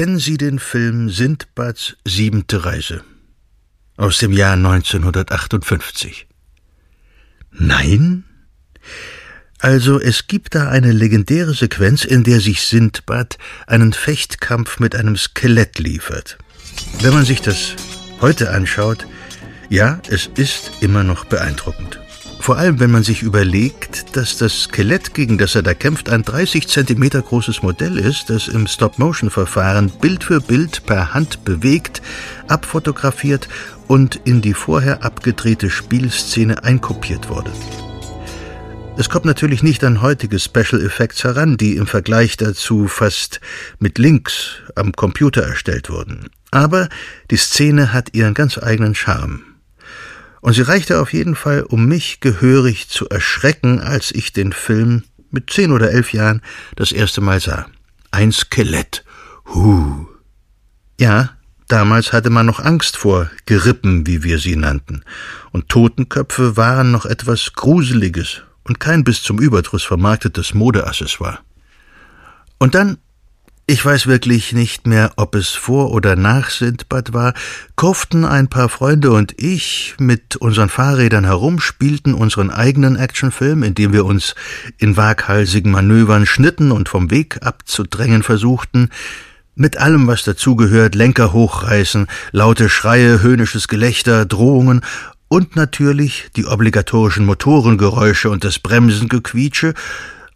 kennen Sie den Film Sindbads siebente Reise aus dem Jahr 1958? Nein? Also es gibt da eine legendäre Sequenz, in der sich Sindbad einen Fechtkampf mit einem Skelett liefert. Wenn man sich das heute anschaut, ja, es ist immer noch beeindruckend. Vor allem, wenn man sich überlegt, dass das Skelett, gegen das er da kämpft, ein 30 Zentimeter großes Modell ist, das im Stop-Motion-Verfahren Bild für Bild per Hand bewegt, abfotografiert und in die vorher abgedrehte Spielszene einkopiert wurde. Es kommt natürlich nicht an heutige Special Effects heran, die im Vergleich dazu fast mit Links am Computer erstellt wurden. Aber die Szene hat ihren ganz eigenen Charme. Und sie reichte auf jeden Fall, um mich gehörig zu erschrecken, als ich den Film mit zehn oder elf Jahren das erste Mal sah. Ein Skelett. Huh. Ja, damals hatte man noch Angst vor Gerippen, wie wir sie nannten, und Totenköpfe waren noch etwas Gruseliges und kein bis zum Überdruss vermarktetes Modeaccessoire. Und dann, ich weiß wirklich nicht mehr, ob es vor oder nach Sindbad war, kurften ein paar Freunde und ich mit unseren Fahrrädern herum, spielten unseren eigenen Actionfilm, in dem wir uns in waghalsigen Manövern schnitten und vom Weg abzudrängen versuchten, mit allem, was dazugehört, Lenker hochreißen, laute Schreie, höhnisches Gelächter, Drohungen und natürlich die obligatorischen Motorengeräusche und das Bremsengequietsche,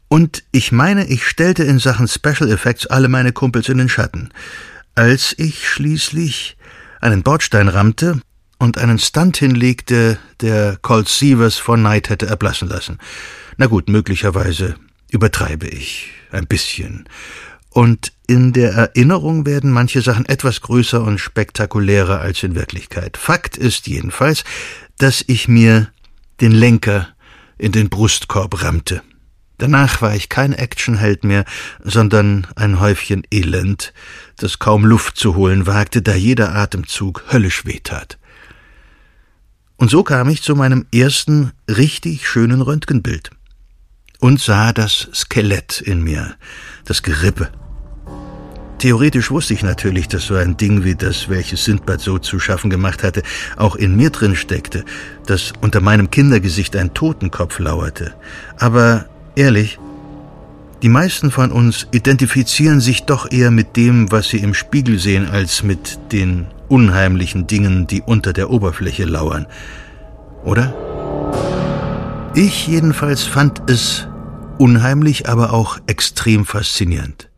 und ich meine, ich stellte in Sachen Special Effects alle meine Kumpels in den Schatten, als ich schließlich einen Bordstein rammte und einen Stunt hinlegte, der Colt Sievers von Knight hätte erblassen lassen. Na gut, möglicherweise übertreibe ich ein bisschen. Und in der Erinnerung werden manche Sachen etwas größer und spektakulärer als in Wirklichkeit. Fakt ist jedenfalls, dass ich mir den Lenker in den Brustkorb rammte. Danach war ich kein Actionheld mehr, sondern ein Häufchen Elend, das kaum Luft zu holen wagte, da jeder Atemzug höllisch wehtat. Und so kam ich zu meinem ersten richtig schönen Röntgenbild und sah das Skelett in mir, das Gerippe, Theoretisch wusste ich natürlich, dass so ein Ding wie das, welches Sindbad so zu schaffen gemacht hatte, auch in mir drin steckte, dass unter meinem Kindergesicht ein Totenkopf lauerte. Aber ehrlich, die meisten von uns identifizieren sich doch eher mit dem, was sie im Spiegel sehen, als mit den unheimlichen Dingen, die unter der Oberfläche lauern. Oder? Ich jedenfalls fand es unheimlich, aber auch extrem faszinierend.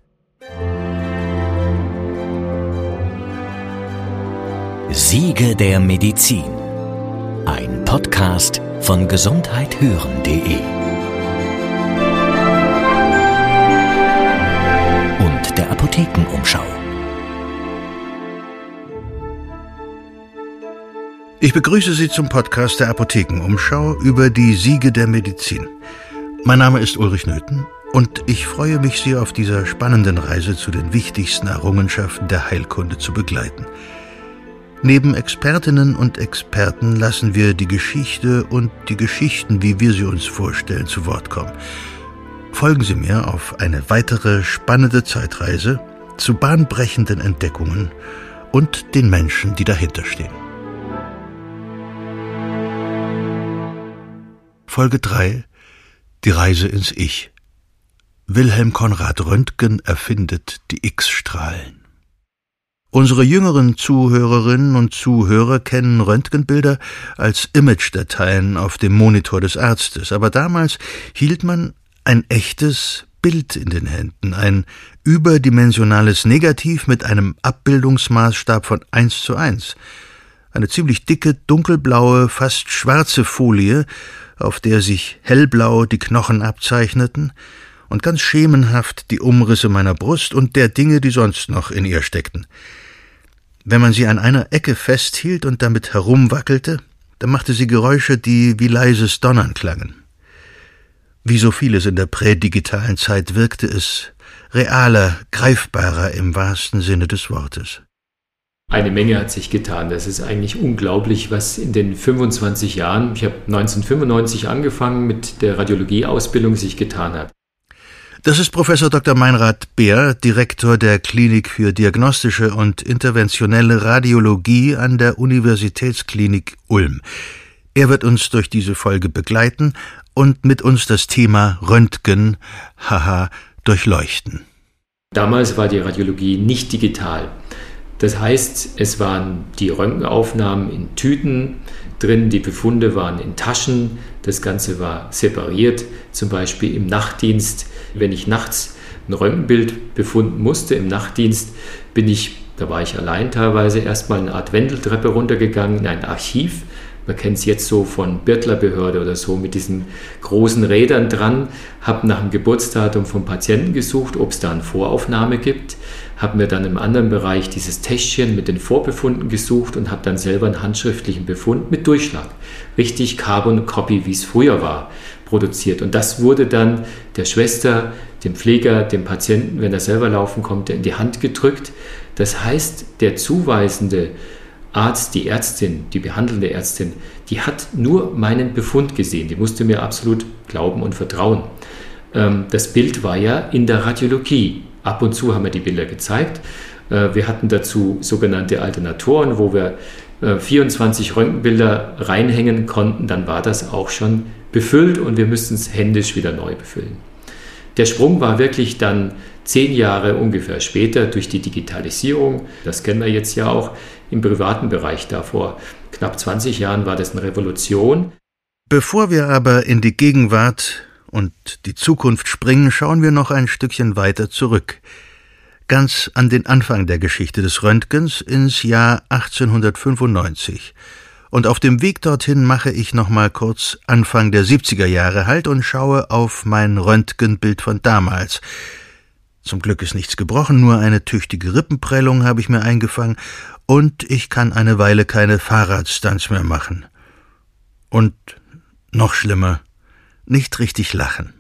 Siege der Medizin. Ein Podcast von gesundheithören.de Apothekenumschau. Ich begrüße Sie zum Podcast der Apothekenumschau über die Siege der Medizin. Mein Name ist Ulrich Nöthen und ich freue mich, Sie auf dieser spannenden Reise zu den wichtigsten Errungenschaften der Heilkunde zu begleiten – Neben Expertinnen und Experten lassen wir die Geschichte und die Geschichten, wie wir sie uns vorstellen, zu Wort kommen. Folgen Sie mir auf eine weitere spannende Zeitreise zu bahnbrechenden Entdeckungen und den Menschen, die dahinter stehen. Folge 3 Die Reise ins Ich Wilhelm Konrad Röntgen erfindet die X-Strahlen. Unsere jüngeren Zuhörerinnen und Zuhörer kennen Röntgenbilder als Image-Dateien auf dem Monitor des Arztes, aber damals hielt man ein echtes Bild in den Händen, ein überdimensionales Negativ mit einem Abbildungsmaßstab von eins zu eins. Eine ziemlich dicke, dunkelblaue, fast schwarze Folie, auf der sich hellblau die Knochen abzeichneten, und ganz schemenhaft die Umrisse meiner Brust und der Dinge, die sonst noch in ihr steckten. Wenn man sie an einer Ecke festhielt und damit herumwackelte, dann machte sie Geräusche, die wie leises Donnern klangen. Wie so vieles in der prädigitalen Zeit wirkte es realer, greifbarer im wahrsten Sinne des Wortes. Eine Menge hat sich getan. Das ist eigentlich unglaublich, was in den 25 Jahren, ich habe 1995 angefangen mit der Radiologieausbildung, sich getan hat. Das ist Professor Dr. Meinrad Beer, Direktor der Klinik für diagnostische und interventionelle Radiologie an der Universitätsklinik Ulm. Er wird uns durch diese Folge begleiten und mit uns das Thema Röntgen, haha, durchleuchten. Damals war die Radiologie nicht digital. Das heißt, es waren die Röntgenaufnahmen in Tüten drin, die Befunde waren in Taschen, das Ganze war separiert, zum Beispiel im Nachtdienst wenn ich nachts ein Röntgenbild befunden musste im Nachtdienst, bin ich, da war ich allein teilweise, erstmal eine Art Wendeltreppe runtergegangen in ein Archiv. Man kennt es jetzt so von Birtlerbehörde oder so mit diesen großen Rädern dran, habe nach dem Geburtsdatum vom Patienten gesucht, ob es da eine Voraufnahme gibt, habe mir dann im anderen Bereich dieses Täschchen mit den Vorbefunden gesucht und habe dann selber einen handschriftlichen Befund mit Durchschlag. Richtig Carbon Copy, wie es früher war produziert. Und das wurde dann der Schwester, dem Pfleger, dem Patienten, wenn er selber laufen konnte, in die Hand gedrückt. Das heißt, der zuweisende Arzt, die Ärztin, die behandelnde Ärztin, die hat nur meinen Befund gesehen. Die musste mir absolut glauben und vertrauen. Ähm, das Bild war ja in der Radiologie. Ab und zu haben wir die Bilder gezeigt. Äh, wir hatten dazu sogenannte Alternatoren, wo wir 24 äh, Röntgenbilder reinhängen konnten. Dann war das auch schon befüllt und wir müssten es händisch wieder neu befüllen. Der Sprung war wirklich dann zehn Jahre ungefähr später durch die Digitalisierung. Das kennen wir jetzt ja auch im privaten Bereich. Da vor knapp 20 Jahren war das eine Revolution. Bevor wir aber in die Gegenwart und die Zukunft springen, schauen wir noch ein Stückchen weiter zurück. Ganz an den Anfang der Geschichte des Röntgens ins Jahr 1895 und auf dem Weg dorthin mache ich noch mal kurz Anfang der 70er Jahre Halt und schaue auf mein Röntgenbild von damals. Zum Glück ist nichts gebrochen, nur eine tüchtige Rippenprellung habe ich mir eingefangen und ich kann eine Weile keine Fahrradstunts mehr machen. Und noch schlimmer, nicht richtig lachen.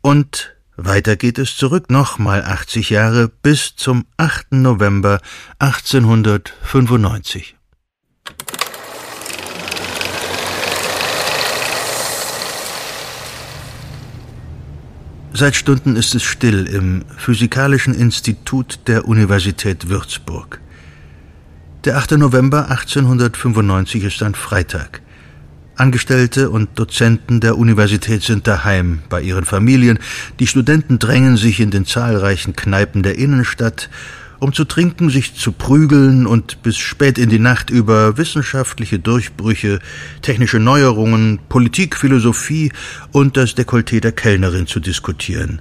Und weiter geht es zurück, nochmal 80 Jahre bis zum 8. November 1895. Seit Stunden ist es still im Physikalischen Institut der Universität Würzburg. Der 8. November 1895 ist ein Freitag. Angestellte und Dozenten der Universität sind daheim bei ihren Familien, die Studenten drängen sich in den zahlreichen Kneipen der Innenstadt um zu trinken, sich zu prügeln und bis spät in die Nacht über wissenschaftliche Durchbrüche, technische Neuerungen, Politik, Philosophie und das Dekolleté der Kellnerin zu diskutieren.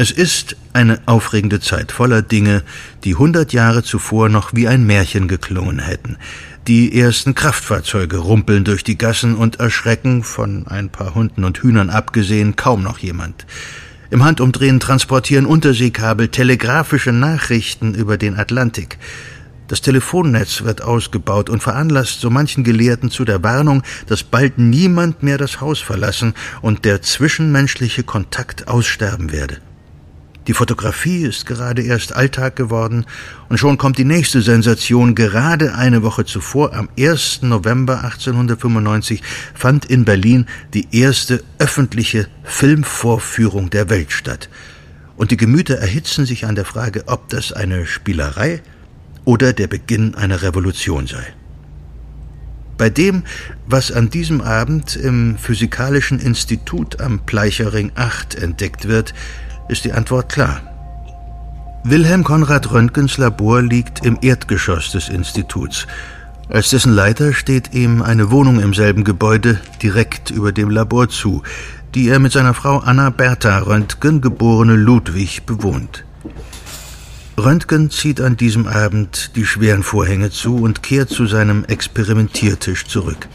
Es ist eine aufregende Zeit voller Dinge, die hundert Jahre zuvor noch wie ein Märchen geklungen hätten. Die ersten Kraftfahrzeuge rumpeln durch die Gassen und erschrecken, von ein paar Hunden und Hühnern abgesehen, kaum noch jemand. Im Handumdrehen transportieren Unterseekabel telegrafische Nachrichten über den Atlantik. Das Telefonnetz wird ausgebaut und veranlasst so manchen Gelehrten zu der Warnung, dass bald niemand mehr das Haus verlassen und der zwischenmenschliche Kontakt aussterben werde. Die Fotografie ist gerade erst Alltag geworden und schon kommt die nächste Sensation. Gerade eine Woche zuvor, am 1. November 1895, fand in Berlin die erste öffentliche Filmvorführung der Welt statt. Und die Gemüter erhitzen sich an der Frage, ob das eine Spielerei oder der Beginn einer Revolution sei. Bei dem, was an diesem Abend im Physikalischen Institut am Pleichering 8 entdeckt wird, ist die Antwort klar. Wilhelm Konrad Röntgens Labor liegt im Erdgeschoss des Instituts. Als dessen Leiter steht ihm eine Wohnung im selben Gebäude direkt über dem Labor zu, die er mit seiner Frau Anna Bertha Röntgen, geborene Ludwig, bewohnt. Röntgen zieht an diesem Abend die schweren Vorhänge zu und kehrt zu seinem Experimentiertisch zurück.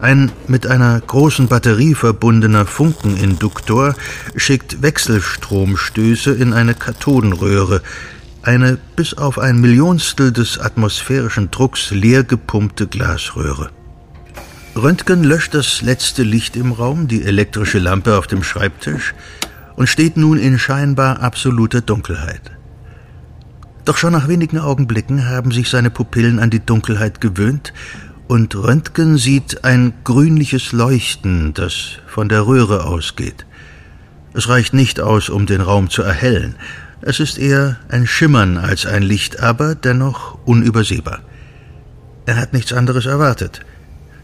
Ein mit einer großen Batterie verbundener Funkeninduktor schickt Wechselstromstöße in eine Kathodenröhre, eine bis auf ein Millionstel des atmosphärischen Drucks leer gepumpte Glasröhre. Röntgen löscht das letzte Licht im Raum, die elektrische Lampe auf dem Schreibtisch, und steht nun in scheinbar absoluter Dunkelheit. Doch schon nach wenigen Augenblicken haben sich seine Pupillen an die Dunkelheit gewöhnt und Röntgen sieht ein grünliches Leuchten, das von der Röhre ausgeht. Es reicht nicht aus, um den Raum zu erhellen. Es ist eher ein Schimmern als ein Licht, aber dennoch unübersehbar. Er hat nichts anderes erwartet.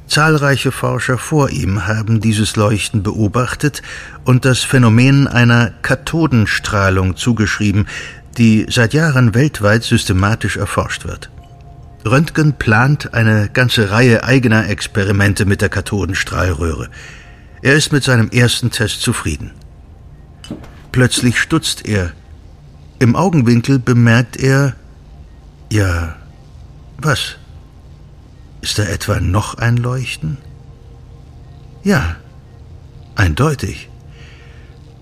Zahlreiche Forscher vor ihm haben dieses Leuchten beobachtet und das Phänomen einer Kathodenstrahlung zugeschrieben, die seit Jahren weltweit systematisch erforscht wird. Röntgen plant eine ganze Reihe eigener Experimente mit der Kathodenstrahlröhre. Er ist mit seinem ersten Test zufrieden. Plötzlich stutzt er. Im Augenwinkel bemerkt er, ja, was? Ist da etwa noch ein Leuchten? Ja, eindeutig.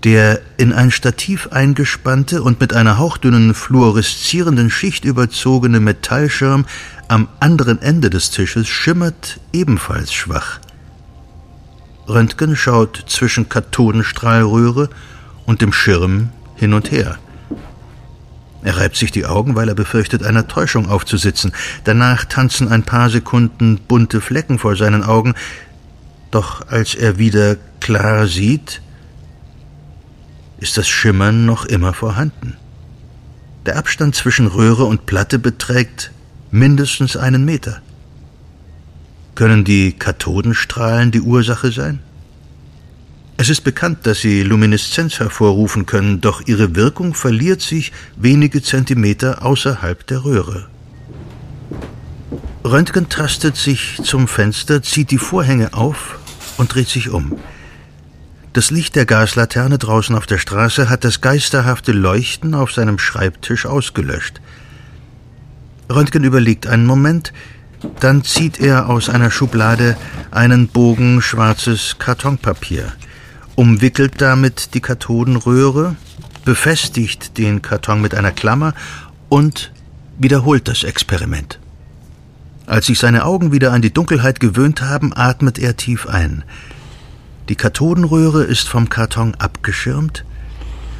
Der in ein Stativ eingespannte und mit einer hauchdünnen fluoreszierenden Schicht überzogene Metallschirm am anderen Ende des Tisches schimmert ebenfalls schwach. Röntgen schaut zwischen Kathodenstrahlröhre und dem Schirm hin und her. Er reibt sich die Augen, weil er befürchtet, einer Täuschung aufzusitzen. Danach tanzen ein paar Sekunden bunte Flecken vor seinen Augen. Doch als er wieder klar sieht, ist das Schimmern noch immer vorhanden. Der Abstand zwischen Röhre und Platte beträgt mindestens einen Meter. Können die Kathodenstrahlen die Ursache sein? Es ist bekannt, dass sie Lumineszenz hervorrufen können, doch ihre Wirkung verliert sich wenige Zentimeter außerhalb der Röhre. Röntgen tastet sich zum Fenster, zieht die Vorhänge auf und dreht sich um. Das Licht der Gaslaterne draußen auf der Straße hat das geisterhafte Leuchten auf seinem Schreibtisch ausgelöscht. Röntgen überlegt einen Moment, dann zieht er aus einer Schublade einen Bogen schwarzes Kartonpapier umwickelt damit die Kathodenröhre, befestigt den Karton mit einer Klammer und wiederholt das Experiment. Als sich seine Augen wieder an die Dunkelheit gewöhnt haben, atmet er tief ein. Die Kathodenröhre ist vom Karton abgeschirmt,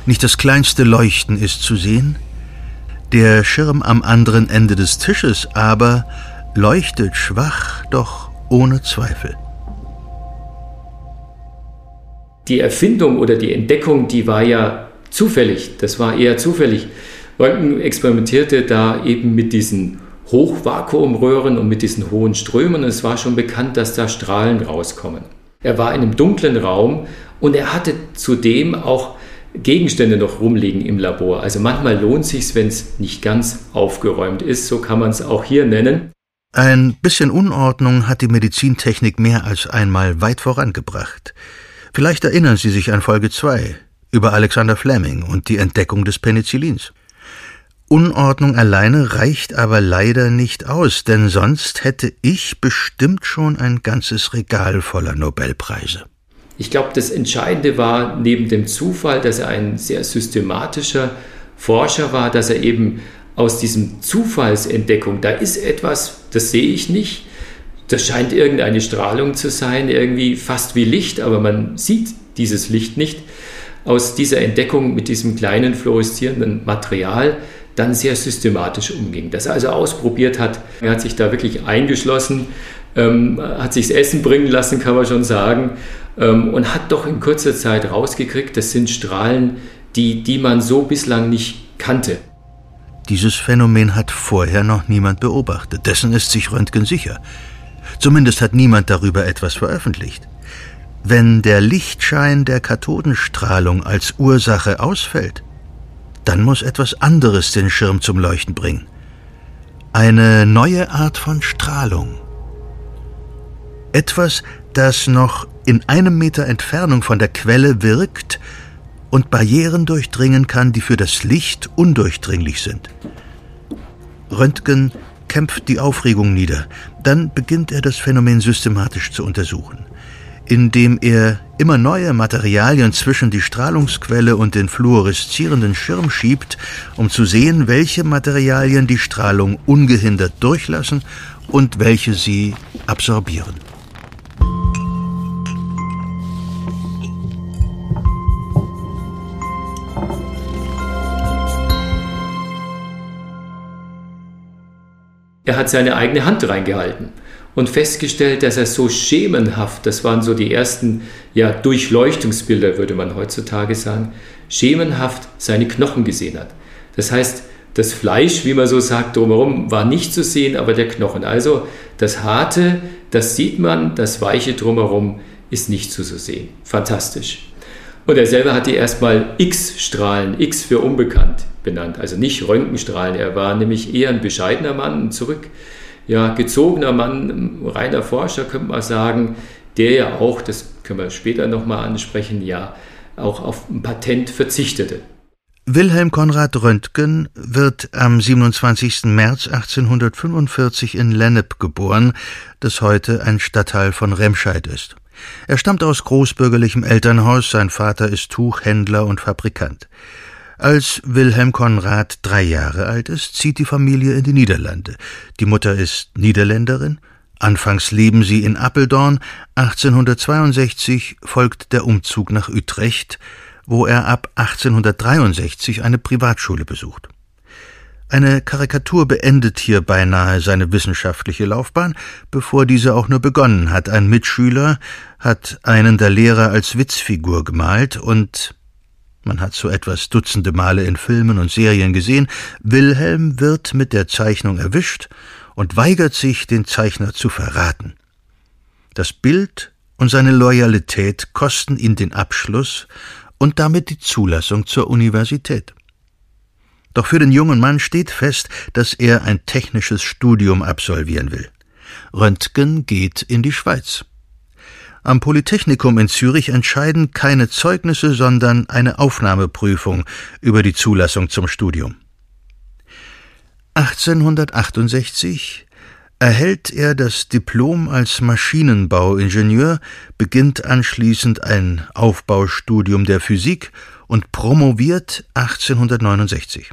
nicht das kleinste Leuchten ist zu sehen, der Schirm am anderen Ende des Tisches aber leuchtet schwach, doch ohne Zweifel die Erfindung oder die Entdeckung, die war ja zufällig. Das war eher zufällig. Röntgen experimentierte da eben mit diesen Hochvakuumröhren und mit dissen hohen Strömen. Und es war schon bekannt, dass da Strahlen rauskommen. Er war in einem dunklen Raum und er hatte zudem auch Gegenstände noch rumliegen im Labor. Also manchmal lohnt sich wenn es nicht ganz aufgeräumt ist. So kann man es auch hier nennen. Ein bisschen Unordnung hat die Medizintechnik mehr als einmal weit vorangebracht. Vielleicht erinnern Sie sich an Folge 2 über Alexander Fleming und die Entdeckung des Penicillins. Unordnung alleine reicht aber leider nicht aus, denn sonst hätte ich bestimmt schon ein ganzes Regal voller Nobelpreise. Ich glaube, das Entscheidende war neben dem Zufall, dass er ein sehr systematischer Forscher war, dass er eben aus diesem Zufallsentdeckung, da ist etwas, das sehe ich nicht, das scheint irgendeine Strahlung zu sein, irgendwie fast wie Licht, aber man sieht dieses Licht nicht. Aus dieser Entdeckung mit diesem kleinen fluoreszierenden Material dann sehr systematisch umging. Das also ausprobiert hat, er hat sich da wirklich eingeschlossen, ähm, hat sich das Essen bringen lassen, kann man schon sagen, ähm, und hat doch in kurzer Zeit rausgekriegt, das sind Strahlen, die, die man so bislang nicht kannte. Dieses Phänomen hat vorher noch niemand beobachtet, dessen ist sich Röntgen sicher. Zumindest hat niemand darüber etwas veröffentlicht. Wenn der Lichtschein der Kathodenstrahlung als Ursache ausfällt, dann muss etwas anderes den Schirm zum Leuchten bringen. Eine neue Art von Strahlung. Etwas, das noch in einem Meter Entfernung von der Quelle wirkt und Barrieren durchdringen kann, die für das Licht undurchdringlich sind. Röntgen kämpft die Aufregung nieder. Dann beginnt er das Phänomen systematisch zu untersuchen, indem er immer neue Materialien zwischen die Strahlungsquelle und den fluoreszierenden Schirm schiebt, um zu sehen, welche Materialien die Strahlung ungehindert durchlassen und welche sie absorbieren. Er hat seine eigene Hand reingehalten und festgestellt, dass er so schemenhaft, das waren so die ersten ja, Durchleuchtungsbilder, würde man heutzutage sagen, schemenhaft seine Knochen gesehen hat. Das heißt, das Fleisch, wie man so sagt, drumherum war nicht zu sehen, aber der Knochen. Also das Harte, das sieht man, das Weiche drumherum ist nicht zu so sehen. Fantastisch. Und er selber hat die erstmal X-Strahlen, X für unbekannt benannt, also nicht Röntgenstrahlen. Er war nämlich eher ein bescheidener Mann, ein zurück, ja, gezogener Mann, reiner Forscher, könnte man sagen, der ja auch, das können wir später nochmal ansprechen, ja, auch auf ein Patent verzichtete. Wilhelm Konrad Röntgen wird am 27. März 1845 in Lennep geboren, das heute ein Stadtteil von Remscheid ist. Er stammt aus großbürgerlichem Elternhaus, sein Vater ist Tuchhändler und Fabrikant. Als Wilhelm Konrad drei Jahre alt ist, zieht die Familie in die Niederlande. Die Mutter ist Niederländerin, Anfangs leben sie in Appeldorn, 1862 folgt der Umzug nach Utrecht, wo er ab 1863 eine Privatschule besucht. Eine Karikatur beendet hier beinahe seine wissenschaftliche Laufbahn, bevor diese auch nur begonnen hat. Ein Mitschüler hat einen der Lehrer als Witzfigur gemalt und man hat so etwas dutzende Male in Filmen und Serien gesehen, Wilhelm wird mit der Zeichnung erwischt und weigert sich, den Zeichner zu verraten. Das Bild und seine Loyalität kosten ihn den Abschluss und damit die Zulassung zur Universität. Doch für den jungen Mann steht fest, dass er ein technisches Studium absolvieren will. Röntgen geht in die Schweiz. Am Polytechnikum in Zürich entscheiden keine Zeugnisse, sondern eine Aufnahmeprüfung über die Zulassung zum Studium. 1868 erhält er das Diplom als Maschinenbauingenieur, beginnt anschließend ein Aufbaustudium der Physik und promoviert 1869.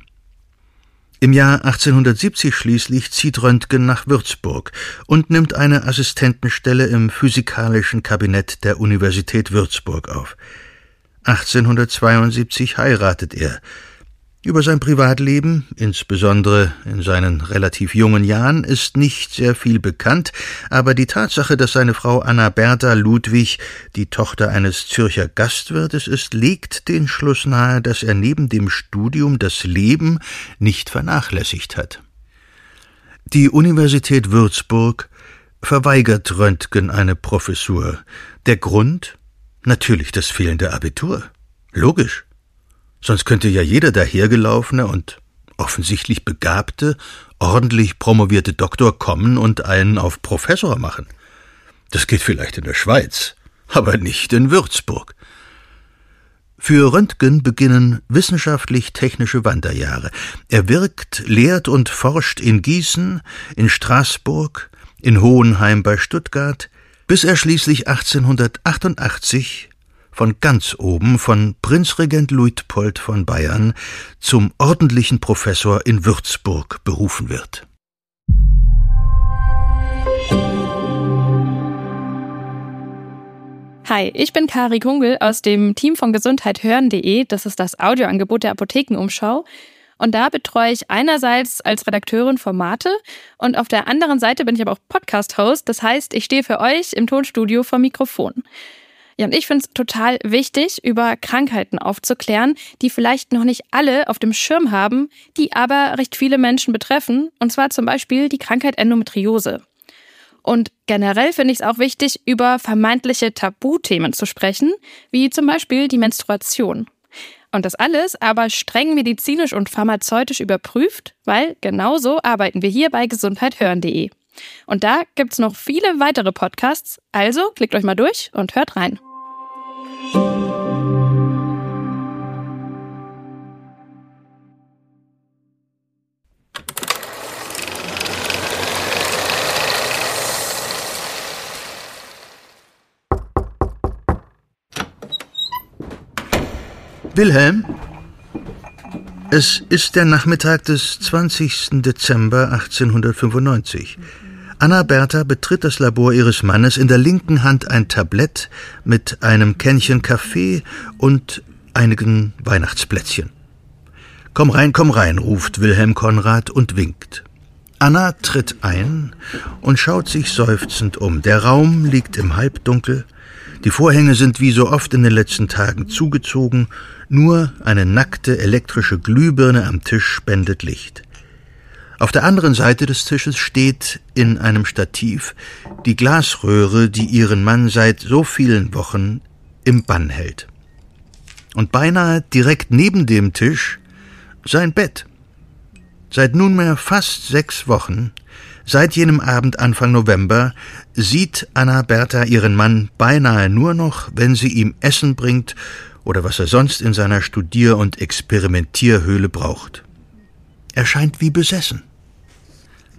Im Jahr 1870 schließlich zieht Röntgen nach Würzburg und nimmt eine Assistentenstelle im physikalischen Kabinett der Universität Würzburg auf. 1872 heiratet er, über sein Privatleben, insbesondere in seinen relativ jungen Jahren, ist nicht sehr viel bekannt, aber die Tatsache, dass seine Frau Anna Bertha Ludwig die Tochter eines Zürcher Gastwirtes ist, legt den Schluss nahe, dass er neben dem Studium das Leben nicht vernachlässigt hat. Die Universität Würzburg verweigert Röntgen eine Professur. Der Grund? Natürlich das fehlende Abitur. Logisch. Sonst könnte ja jeder dahergelaufene und offensichtlich begabte, ordentlich promovierte Doktor kommen und einen auf Professor machen. Das geht vielleicht in der Schweiz, aber nicht in Würzburg. Für Röntgen beginnen wissenschaftlich-technische Wanderjahre. Er wirkt, lehrt und forscht in Gießen, in Straßburg, in Hohenheim bei Stuttgart, bis er schließlich 1888 von ganz oben, von Prinzregent Luitpold von Bayern, zum ordentlichen Professor in Würzburg berufen wird. Hi, ich bin Kari Kungel aus dem Team von gesundheithören.de. Das ist das Audioangebot der Apothekenumschau. Und da betreue ich einerseits als Redakteurin Formate und auf der anderen Seite bin ich aber auch Podcast-Host. Das heißt, ich stehe für euch im Tonstudio vor Mikrofon. Ja, und ich finde es total wichtig, über Krankheiten aufzuklären, die vielleicht noch nicht alle auf dem Schirm haben, die aber recht viele Menschen betreffen, und zwar zum Beispiel die Krankheit Endometriose. Und generell finde ich es auch wichtig, über vermeintliche Tabuthemen zu sprechen, wie zum Beispiel die Menstruation. Und das alles aber streng medizinisch und pharmazeutisch überprüft, weil genauso arbeiten wir hier bei gesundheithören.de. Und da gibt's noch viele weitere Podcasts, also klickt euch mal durch und hört rein. Wilhelm, es ist der Nachmittag des 20. Dezember 1895. Anna Bertha betritt das Labor ihres Mannes, in der linken Hand ein Tablett mit einem Kännchen Kaffee und einigen Weihnachtsplätzchen. Komm rein, komm rein, ruft Wilhelm Konrad und winkt. Anna tritt ein und schaut sich seufzend um. Der Raum liegt im Halbdunkel, die Vorhänge sind wie so oft in den letzten Tagen zugezogen, nur eine nackte elektrische Glühbirne am Tisch spendet Licht. Auf der anderen Seite des Tisches steht in einem Stativ die Glasröhre, die ihren Mann seit so vielen Wochen im Bann hält. Und beinahe direkt neben dem Tisch sein Bett. Seit nunmehr fast sechs Wochen, seit jenem Abend Anfang November, sieht Anna Bertha ihren Mann beinahe nur noch, wenn sie ihm Essen bringt oder was er sonst in seiner Studier- und Experimentierhöhle braucht. Er scheint wie besessen.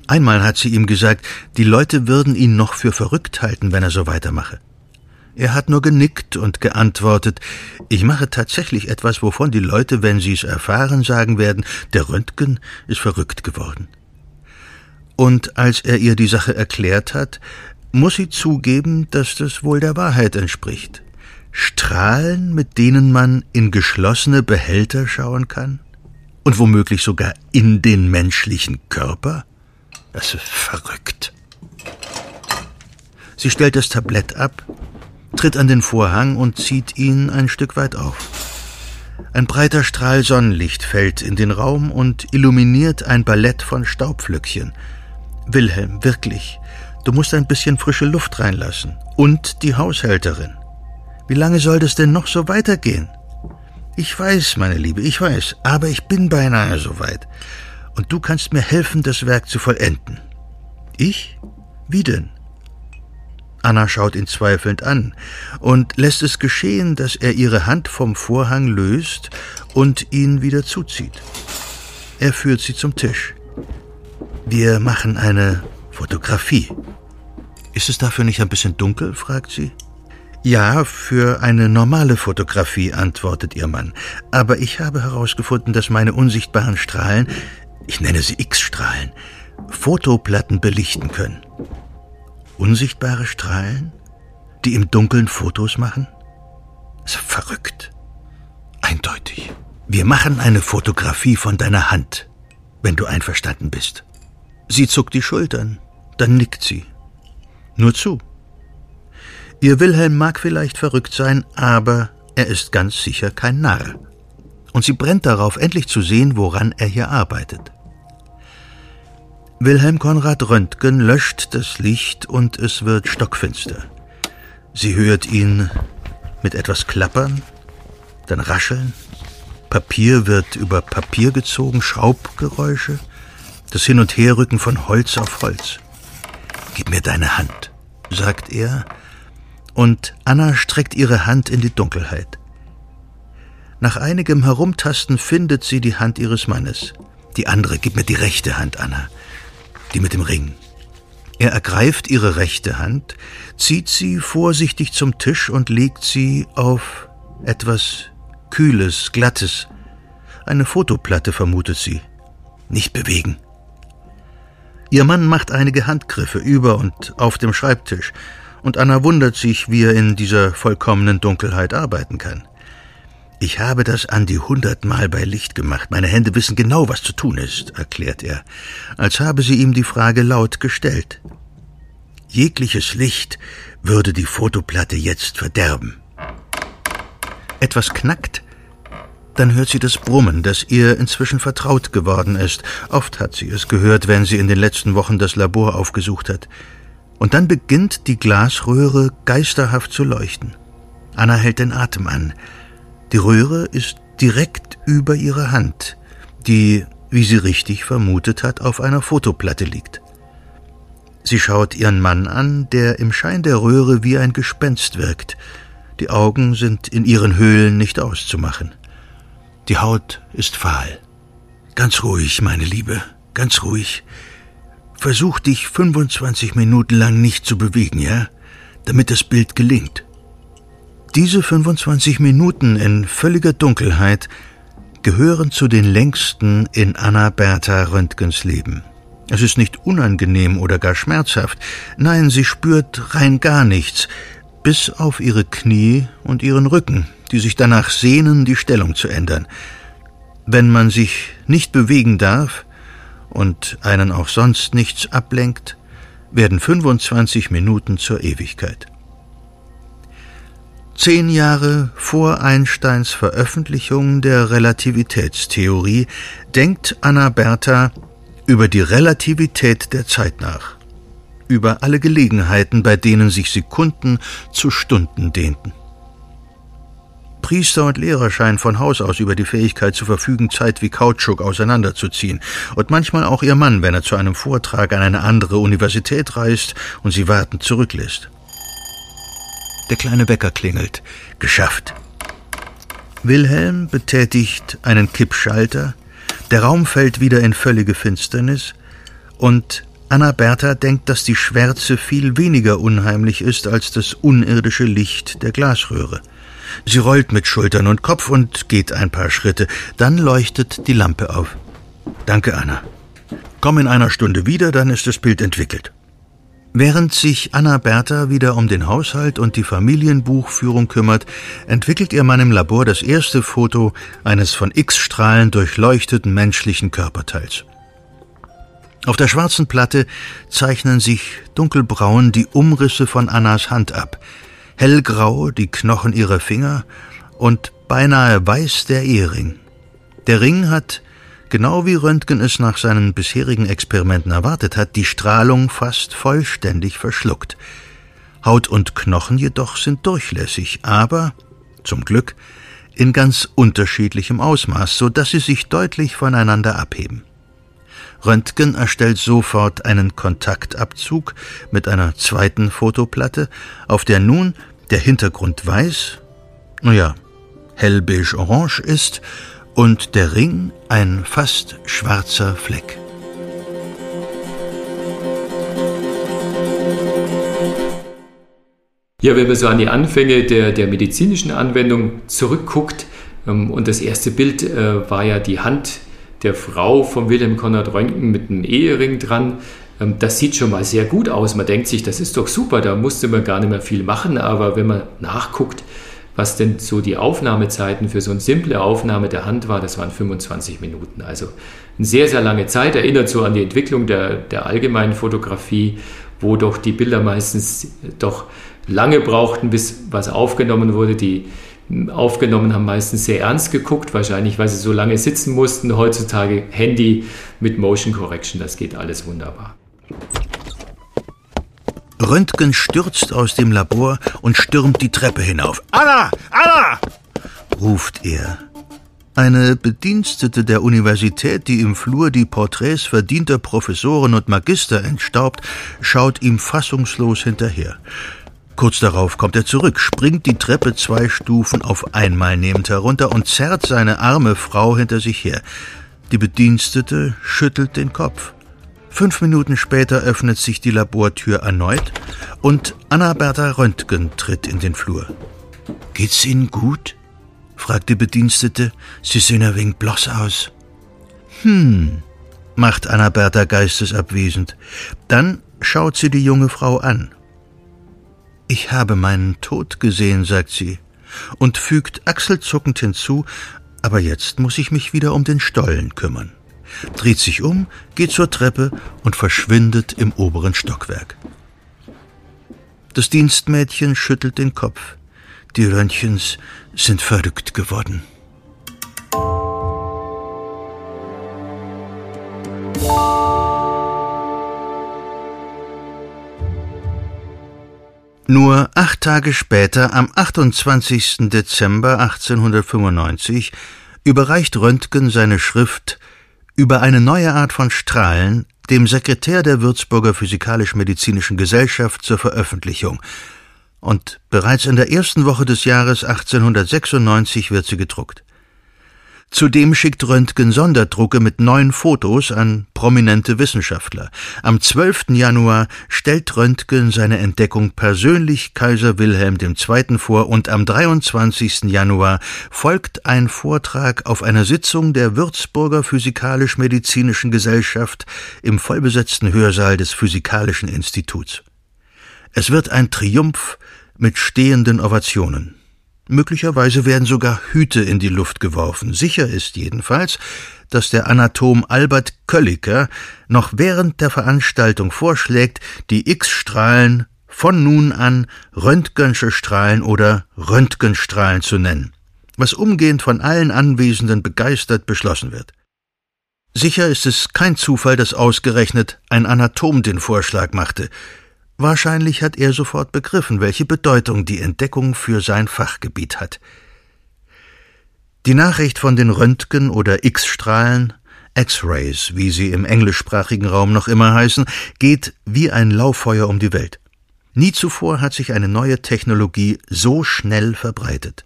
Einmal hat sie ihm gesagt, die Leute würden ihn noch für verrückt halten, wenn er so weitermache. Er hat nur genickt und geantwortet, ich mache tatsächlich etwas, wovon die Leute, wenn sie es erfahren, sagen werden, der Röntgen ist verrückt geworden. Und als er ihr die Sache erklärt hat, muss sie zugeben, dass das wohl der Wahrheit entspricht. Strahlen, mit denen man in geschlossene Behälter schauen kann? Und womöglich sogar in den menschlichen Körper? Das ist verrückt. Sie stellt das Tablett ab, tritt an den Vorhang und zieht ihn ein Stück weit auf. Ein breiter Strahl Sonnenlicht fällt in den Raum und illuminiert ein Ballett von Staubflöckchen. Wilhelm, wirklich, du musst ein bisschen frische Luft reinlassen. Und die Haushälterin. Wie lange soll das denn noch so weitergehen? Ich weiß, meine Liebe, ich weiß, aber ich bin beinahe so weit und du kannst mir helfen, das Werk zu vollenden. Ich? Wie denn? Anna schaut ihn zweifelnd an und lässt es geschehen, dass er ihre Hand vom Vorhang löst und ihn wieder zuzieht. Er führt sie zum Tisch. Wir machen eine Fotografie. Ist es dafür nicht ein bisschen dunkel? fragt sie. Ja, für eine normale Fotografie, antwortet ihr Mann. Aber ich habe herausgefunden, dass meine unsichtbaren Strahlen ich nenne sie X-Strahlen, Fotoplatten belichten können. Unsichtbare Strahlen, die im Dunkeln Fotos machen? Verrückt. Eindeutig. Wir machen eine Fotografie von deiner Hand, wenn du einverstanden bist. Sie zuckt die Schultern, dann nickt sie. Nur zu. Ihr Wilhelm mag vielleicht verrückt sein, aber er ist ganz sicher kein Narr und sie brennt darauf, endlich zu sehen, woran er hier arbeitet. Wilhelm Konrad Röntgen löscht das Licht und es wird stockfinster. Sie hört ihn mit etwas klappern, dann rascheln, Papier wird über Papier gezogen, Schraubgeräusche, das Hin- und Herrücken von Holz auf Holz. Gib mir deine Hand, sagt er, und Anna streckt ihre Hand in die Dunkelheit. Nach einigem Herumtasten findet sie die Hand ihres Mannes. Die andere, gib mir die rechte Hand, Anna. Die mit dem Ring. Er ergreift ihre rechte Hand, zieht sie vorsichtig zum Tisch und legt sie auf etwas Kühles, Glattes. Eine Fotoplatte, vermutet sie. Nicht bewegen. Ihr Mann macht einige Handgriffe über und auf dem Schreibtisch, und Anna wundert sich, wie er in dieser vollkommenen Dunkelheit arbeiten kann. Ich habe das an die hundertmal bei Licht gemacht. Meine Hände wissen genau, was zu tun ist, erklärt er, als habe sie ihm die Frage laut gestellt. Jegliches Licht würde die Fotoplatte jetzt verderben. Etwas knackt, dann hört sie das Brummen, das ihr inzwischen vertraut geworden ist. Oft hat sie es gehört, wenn sie in den letzten Wochen das Labor aufgesucht hat. Und dann beginnt die Glasröhre geisterhaft zu leuchten. Anna hält den Atem an. Die Röhre ist direkt über ihrer Hand, die, wie sie richtig vermutet hat, auf einer Fotoplatte liegt. Sie schaut ihren Mann an, der im Schein der Röhre wie ein Gespenst wirkt. Die Augen sind in ihren Höhlen nicht auszumachen. Die Haut ist fahl. Ganz ruhig, meine Liebe, ganz ruhig. Versuch dich 25 Minuten lang nicht zu bewegen, ja? Damit das Bild gelingt. Diese 25 Minuten in völliger Dunkelheit gehören zu den längsten in Anna Bertha Röntgens Leben. Es ist nicht unangenehm oder gar schmerzhaft. Nein, sie spürt rein gar nichts, bis auf ihre Knie und ihren Rücken, die sich danach sehnen, die Stellung zu ändern. Wenn man sich nicht bewegen darf und einen auch sonst nichts ablenkt, werden 25 Minuten zur Ewigkeit. Zehn Jahre vor Einsteins Veröffentlichung der Relativitätstheorie denkt Anna Bertha über die Relativität der Zeit nach, über alle Gelegenheiten, bei denen sich Sekunden zu Stunden dehnten. Priester und Lehrer scheinen von Haus aus über die Fähigkeit zu verfügen, Zeit wie Kautschuk auseinanderzuziehen. Und manchmal auch ihr Mann, wenn er zu einem Vortrag an eine andere Universität reist und sie wartend zurücklässt. Der kleine Wecker klingelt. Geschafft. Wilhelm betätigt einen Kippschalter, der Raum fällt wieder in völlige Finsternis, und Anna Bertha denkt, dass die Schwärze viel weniger unheimlich ist als das unirdische Licht der Glasröhre. Sie rollt mit Schultern und Kopf und geht ein paar Schritte. Dann leuchtet die Lampe auf. Danke, Anna. Komm in einer Stunde wieder, dann ist das Bild entwickelt. Während sich Anna Bertha wieder um den Haushalt und die Familienbuchführung kümmert, entwickelt ihr Mann im Labor das erste Foto eines von X-Strahlen durchleuchteten menschlichen Körperteils. Auf der schwarzen Platte zeichnen sich dunkelbraun die Umrisse von Annas Hand ab, hellgrau die Knochen ihrer Finger und beinahe weiß der Ehering. Der Ring hat, genau wie Röntgen es nach seinen bisherigen Experimenten erwartet hat, die Strahlung fast vollständig verschluckt. Haut und Knochen jedoch sind durchlässig, aber, zum Glück, in ganz unterschiedlichem Ausmaß, so dass sie sich deutlich voneinander abheben. Röntgen erstellt sofort einen Kontaktabzug mit einer zweiten Fotoplatte, auf der nun der Hintergrund weiß, naja, hellbeige-orange ist und der Ring ein fast schwarzer Fleck. Ja, wenn man so an die Anfänge der, der medizinischen Anwendung zurückguckt, ähm, und das erste Bild äh, war ja die Hand der Frau von Wilhelm Konrad Röntgen mit einem Ehering dran. Ähm, das sieht schon mal sehr gut aus. Man denkt sich, das ist doch super, da musste man gar nicht mehr viel machen. Aber wenn man nachguckt, was denn so die Aufnahmezeiten für so eine simple Aufnahme der Hand war, das waren 25 Minuten. Also eine sehr, sehr lange Zeit. Erinnert so an die Entwicklung der, der allgemeinen Fotografie, wo doch die Bilder meistens doch lange brauchten, bis was aufgenommen wurde. Die aufgenommen haben meistens sehr ernst geguckt, wahrscheinlich weil sie so lange sitzen mussten. Heutzutage Handy mit Motion Correction, das geht alles wunderbar. Röntgen stürzt aus dem Labor und stürmt die Treppe hinauf. Anna! Anna! ruft er. Eine Bedienstete der Universität, die im Flur die Porträts verdienter Professoren und Magister entstaubt, schaut ihm fassungslos hinterher. Kurz darauf kommt er zurück, springt die Treppe zwei Stufen auf einmal nehmend herunter und zerrt seine arme Frau hinter sich her. Die Bedienstete schüttelt den Kopf. Fünf Minuten später öffnet sich die Labortür erneut und Anna-Bertha Röntgen tritt in den Flur. Geht's Ihnen gut? fragt die Bedienstete. Sie sehen ein wenig bloß aus. Hm, macht Anna-Bertha geistesabwesend. Dann schaut sie die junge Frau an. Ich habe meinen Tod gesehen, sagt sie, und fügt achselzuckend hinzu, aber jetzt muss ich mich wieder um den Stollen kümmern dreht sich um, geht zur Treppe und verschwindet im oberen Stockwerk. Das Dienstmädchen schüttelt den Kopf. Die Röntgens sind verrückt geworden. Nur acht Tage später, am 28. Dezember 1895, überreicht Röntgen seine Schrift über eine neue Art von Strahlen dem Sekretär der Würzburger Physikalisch-Medizinischen Gesellschaft zur Veröffentlichung. Und bereits in der ersten Woche des Jahres 1896 wird sie gedruckt. Zudem schickt Röntgen Sonderdrucke mit neun Fotos an prominente Wissenschaftler. Am 12. Januar stellt Röntgen seine Entdeckung persönlich Kaiser Wilhelm II. vor und am 23. Januar folgt ein Vortrag auf einer Sitzung der Würzburger Physikalisch-Medizinischen Gesellschaft im vollbesetzten Hörsaal des Physikalischen Instituts. Es wird ein Triumph mit stehenden Ovationen. Möglicherweise werden sogar Hüte in die Luft geworfen. Sicher ist jedenfalls, dass der Anatom Albert Kölliker noch während der Veranstaltung vorschlägt, die X-Strahlen von nun an Röntgensche Strahlen oder Röntgenstrahlen zu nennen, was umgehend von allen Anwesenden begeistert beschlossen wird. Sicher ist es kein Zufall, dass ausgerechnet ein Anatom den Vorschlag machte. Wahrscheinlich hat er sofort begriffen, welche Bedeutung die Entdeckung für sein Fachgebiet hat. Die Nachricht von den Röntgen- oder X-Strahlen, X-Rays, wie sie im englischsprachigen Raum noch immer heißen, geht wie ein Lauffeuer um die Welt. Nie zuvor hat sich eine neue Technologie so schnell verbreitet.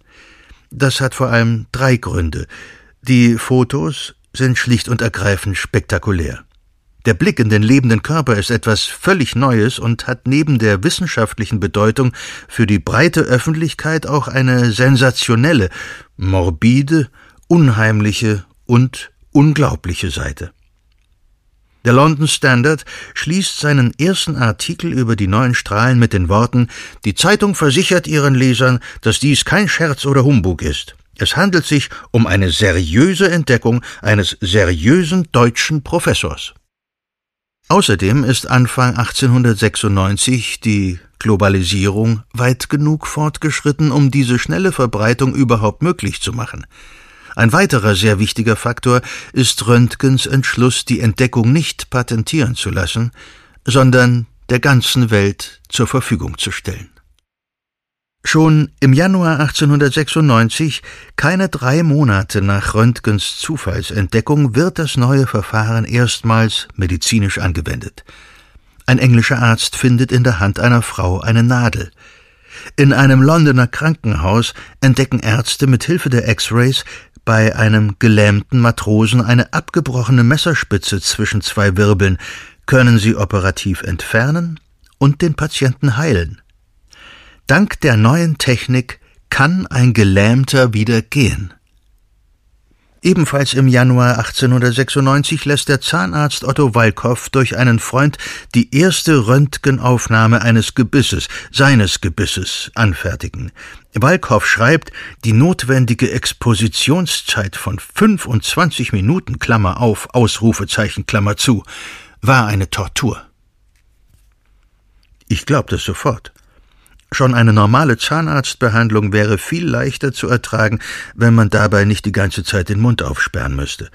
Das hat vor allem drei Gründe. Die Fotos sind schlicht und ergreifend spektakulär. Der Blick in den lebenden Körper ist etwas völlig Neues und hat neben der wissenschaftlichen Bedeutung für die breite Öffentlichkeit auch eine sensationelle, morbide, unheimliche und unglaubliche Seite. Der London Standard schließt seinen ersten Artikel über die neuen Strahlen mit den Worten Die Zeitung versichert ihren Lesern, dass dies kein Scherz oder Humbug ist. Es handelt sich um eine seriöse Entdeckung eines seriösen deutschen Professors. Außerdem ist Anfang 1896 die Globalisierung weit genug fortgeschritten, um diese schnelle Verbreitung überhaupt möglich zu machen. Ein weiterer sehr wichtiger Faktor ist Röntgens Entschluss, die Entdeckung nicht patentieren zu lassen, sondern der ganzen Welt zur Verfügung zu stellen. Schon im Januar 1896, keine drei Monate nach Röntgens Zufallsentdeckung, wird das neue Verfahren erstmals medizinisch angewendet. Ein englischer Arzt findet in der Hand einer Frau eine Nadel. In einem Londoner Krankenhaus entdecken Ärzte mit Hilfe der X-Rays bei einem gelähmten Matrosen eine abgebrochene Messerspitze zwischen zwei Wirbeln, können sie operativ entfernen und den Patienten heilen. Dank der neuen Technik kann ein Gelähmter wieder gehen. Ebenfalls im Januar 1896 lässt der Zahnarzt Otto Walkow durch einen Freund die erste Röntgenaufnahme eines Gebisses, seines Gebisses, anfertigen. Walkow schreibt, die notwendige Expositionszeit von 25 Minuten, Klammer auf, Ausrufezeichen, Klammer zu, war eine Tortur. Ich glaub das sofort. Schon eine normale Zahnarztbehandlung wäre viel leichter zu ertragen, wenn man dabei nicht die ganze Zeit den Mund aufsperren müsste.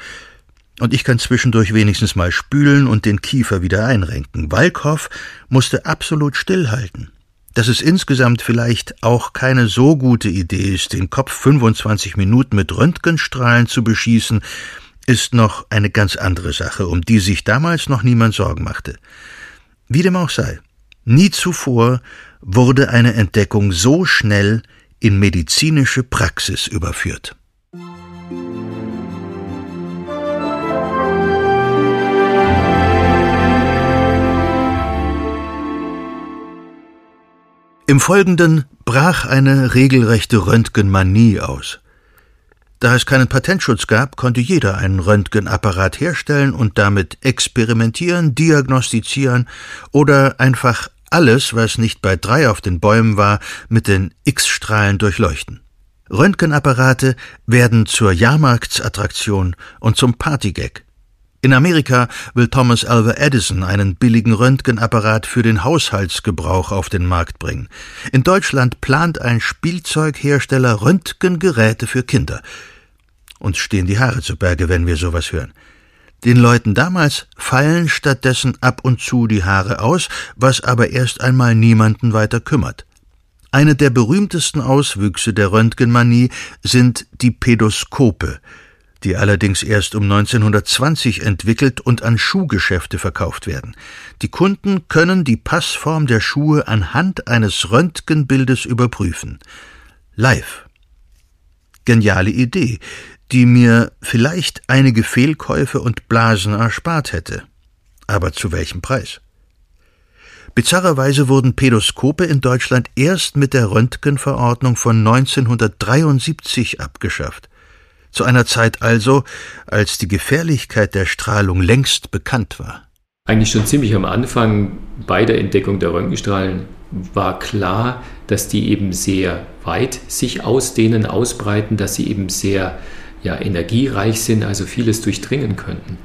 Und ich kann zwischendurch wenigstens mal spülen und den Kiefer wieder einrenken. Walkow musste absolut stillhalten. Dass es insgesamt vielleicht auch keine so gute Idee ist, den Kopf 25 Minuten mit Röntgenstrahlen zu beschießen, ist noch eine ganz andere Sache, um die sich damals noch niemand Sorgen machte. Wie dem auch sei, nie zuvor wurde eine Entdeckung so schnell in medizinische Praxis überführt. Im Folgenden brach eine regelrechte Röntgenmanie aus. Da es keinen Patentschutz gab, konnte jeder einen Röntgenapparat herstellen und damit experimentieren, diagnostizieren oder einfach alles, was nicht bei drei auf den Bäumen war, mit den X-Strahlen durchleuchten. Röntgenapparate werden zur Jahrmarktsattraktion und zum Partygag. In Amerika will Thomas Alva Edison einen billigen Röntgenapparat für den Haushaltsgebrauch auf den Markt bringen. In Deutschland plant ein Spielzeughersteller Röntgengeräte für Kinder. Uns stehen die Haare zu Berge, wenn wir sowas hören. Den Leuten damals fallen stattdessen ab und zu die Haare aus, was aber erst einmal niemanden weiter kümmert. Eine der berühmtesten Auswüchse der Röntgenmanie sind die Pädoskope, die allerdings erst um 1920 entwickelt und an Schuhgeschäfte verkauft werden. Die Kunden können die Passform der Schuhe anhand eines Röntgenbildes überprüfen. Live. Geniale Idee, die mir vielleicht einige Fehlkäufe und Blasen erspart hätte. Aber zu welchem Preis? Bizarrerweise wurden Pädoskope in Deutschland erst mit der Röntgenverordnung von 1973 abgeschafft. Zu einer Zeit also, als die Gefährlichkeit der Strahlung längst bekannt war. Eigentlich schon ziemlich am Anfang bei der Entdeckung der Röntgenstrahlen war klar, dass die eben sehr weit sich ausdehnen, ausbreiten, dass sie eben sehr ja, energiereich sind, also vieles durchdringen könnten.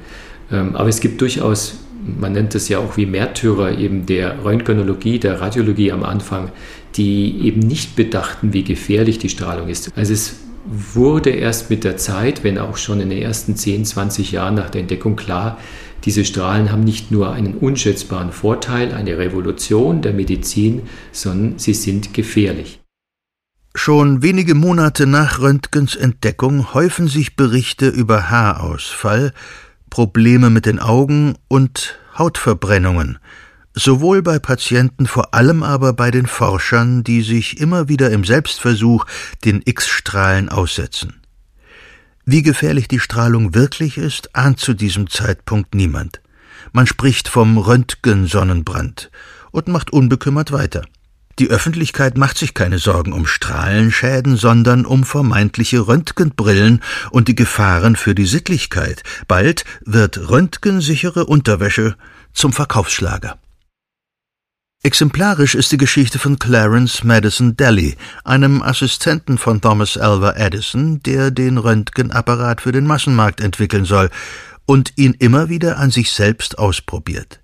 Ähm, aber es gibt durchaus, man nennt es ja auch wie Märtyrer eben der Röntgenologie, der Radiologie am Anfang, die eben nicht bedachten, wie gefährlich die Strahlung ist. Also es wurde erst mit der Zeit, wenn auch schon in den ersten 10, 20 Jahren nach der Entdeckung klar, diese Strahlen haben nicht nur einen unschätzbaren Vorteil, eine Revolution der Medizin, sondern sie sind gefährlich. Schon wenige Monate nach Röntgens Entdeckung häufen sich Berichte über Haarausfall, Probleme mit den Augen und Hautverbrennungen, sowohl bei Patienten, vor allem aber bei den Forschern, die sich immer wieder im Selbstversuch den X-Strahlen aussetzen. Wie gefährlich die Strahlung wirklich ist, ahnt zu diesem Zeitpunkt niemand. Man spricht vom Röntgensonnenbrand und macht unbekümmert weiter. Die Öffentlichkeit macht sich keine Sorgen um Strahlenschäden, sondern um vermeintliche Röntgenbrillen und die Gefahren für die Sittlichkeit. Bald wird röntgensichere Unterwäsche zum Verkaufsschlager. Exemplarisch ist die Geschichte von Clarence Madison Daly, einem Assistenten von Thomas Alva Edison, der den Röntgenapparat für den Massenmarkt entwickeln soll und ihn immer wieder an sich selbst ausprobiert.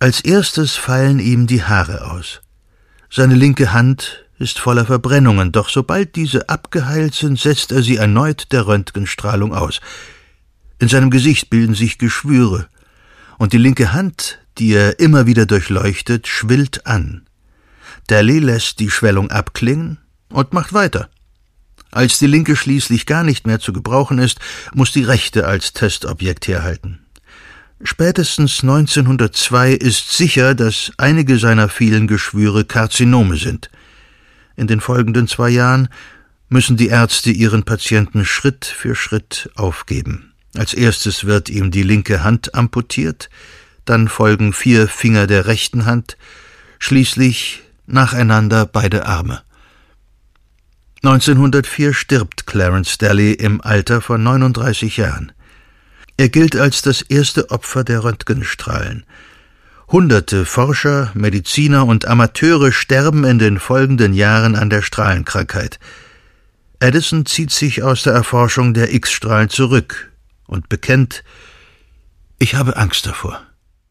Als erstes fallen ihm die Haare aus. Seine linke Hand ist voller Verbrennungen, doch sobald diese abgeheilt sind, setzt er sie erneut der Röntgenstrahlung aus. In seinem Gesicht bilden sich Geschwüre, und die linke Hand, die er immer wieder durchleuchtet, schwillt an. Daly lässt die Schwellung abklingen und macht weiter. Als die linke schließlich gar nicht mehr zu gebrauchen ist, muss die rechte als Testobjekt herhalten. Spätestens 1902 ist sicher, dass einige seiner vielen Geschwüre Karzinome sind. In den folgenden zwei Jahren müssen die Ärzte ihren Patienten Schritt für Schritt aufgeben. Als erstes wird ihm die linke Hand amputiert, dann folgen vier Finger der rechten Hand, schließlich nacheinander beide Arme. 1904 stirbt Clarence Daly im Alter von 39 Jahren. Er gilt als das erste Opfer der Röntgenstrahlen. Hunderte Forscher, Mediziner und Amateure sterben in den folgenden Jahren an der Strahlenkrankheit. Edison zieht sich aus der Erforschung der X-Strahlen zurück und bekennt, ich habe Angst davor.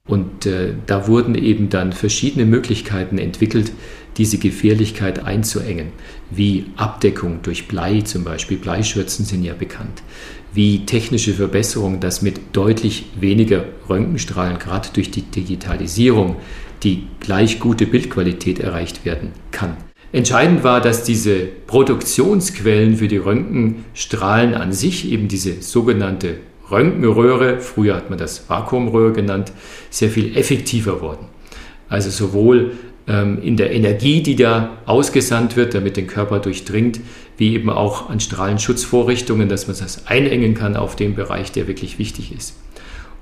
Und äh, da wurden eben dann verschiedene Möglichkeiten entwickelt, diese Gefährlichkeit einzuengen, wie Abdeckung durch Blei zum Beispiel. Bleischürzen sind ja bekannt wie technische Verbesserungen, dass mit deutlich weniger Röntgenstrahlen, gerade durch die Digitalisierung, die gleich gute Bildqualität erreicht werden kann. Entscheidend war, dass diese Produktionsquellen für die Röntgenstrahlen an sich, eben diese sogenannte Röntgenröhre, früher hat man das Vakuumröhre genannt, sehr viel effektiver wurden. Also sowohl in der Energie, die da ausgesandt wird, damit den Körper durchdringt, wie eben auch an Strahlenschutzvorrichtungen, dass man das einengen kann auf den Bereich, der wirklich wichtig ist.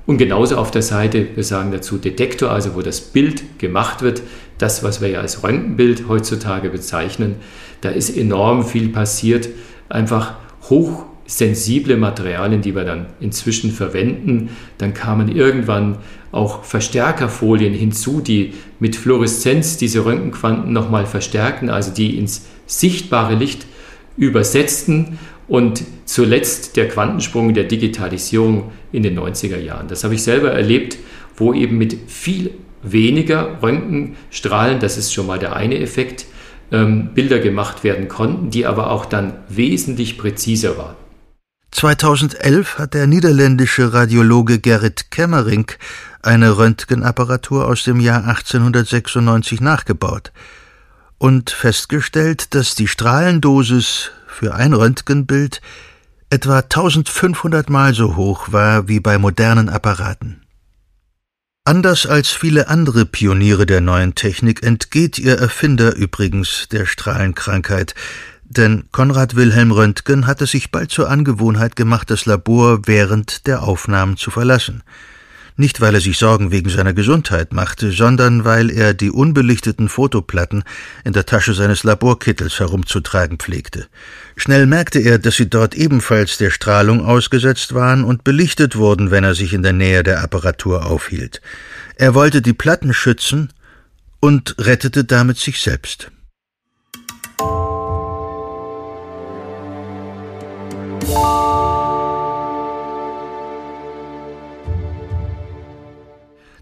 Und genauso auf der Seite, wir sagen dazu Detektor, also wo das Bild gemacht wird, das, was wir ja als Röntgenbild heutzutage bezeichnen, da ist enorm viel passiert, einfach hoch sensible Materialien, die wir dann inzwischen verwenden. Dann kamen irgendwann auch Verstärkerfolien hinzu, die mit Fluoreszenz diese Röntgenquanten nochmal verstärken, also die ins sichtbare Licht übersetzten und zuletzt der Quantensprung der Digitalisierung in den 90er Jahren. Das habe ich selber erlebt, wo eben mit viel weniger Röntgenstrahlen, das ist schon mal der eine Effekt, ähm, Bilder gemacht werden konnten, die aber auch dann wesentlich präziser waren. 2011 hat der niederländische Radiologe Gerrit Kemmerink eine Röntgenapparatur aus dem Jahr 1896 nachgebaut und festgestellt, dass die Strahlendosis für ein Röntgenbild etwa 1500 Mal so hoch war wie bei modernen Apparaten. Anders als viele andere Pioniere der neuen Technik entgeht ihr Erfinder übrigens der Strahlenkrankheit, denn Konrad Wilhelm Röntgen hatte sich bald zur Angewohnheit gemacht, das Labor während der Aufnahmen zu verlassen. Nicht, weil er sich Sorgen wegen seiner Gesundheit machte, sondern weil er die unbelichteten Fotoplatten in der Tasche seines Laborkittels herumzutragen pflegte. Schnell merkte er, dass sie dort ebenfalls der Strahlung ausgesetzt waren und belichtet wurden, wenn er sich in der Nähe der Apparatur aufhielt. Er wollte die Platten schützen und rettete damit sich selbst.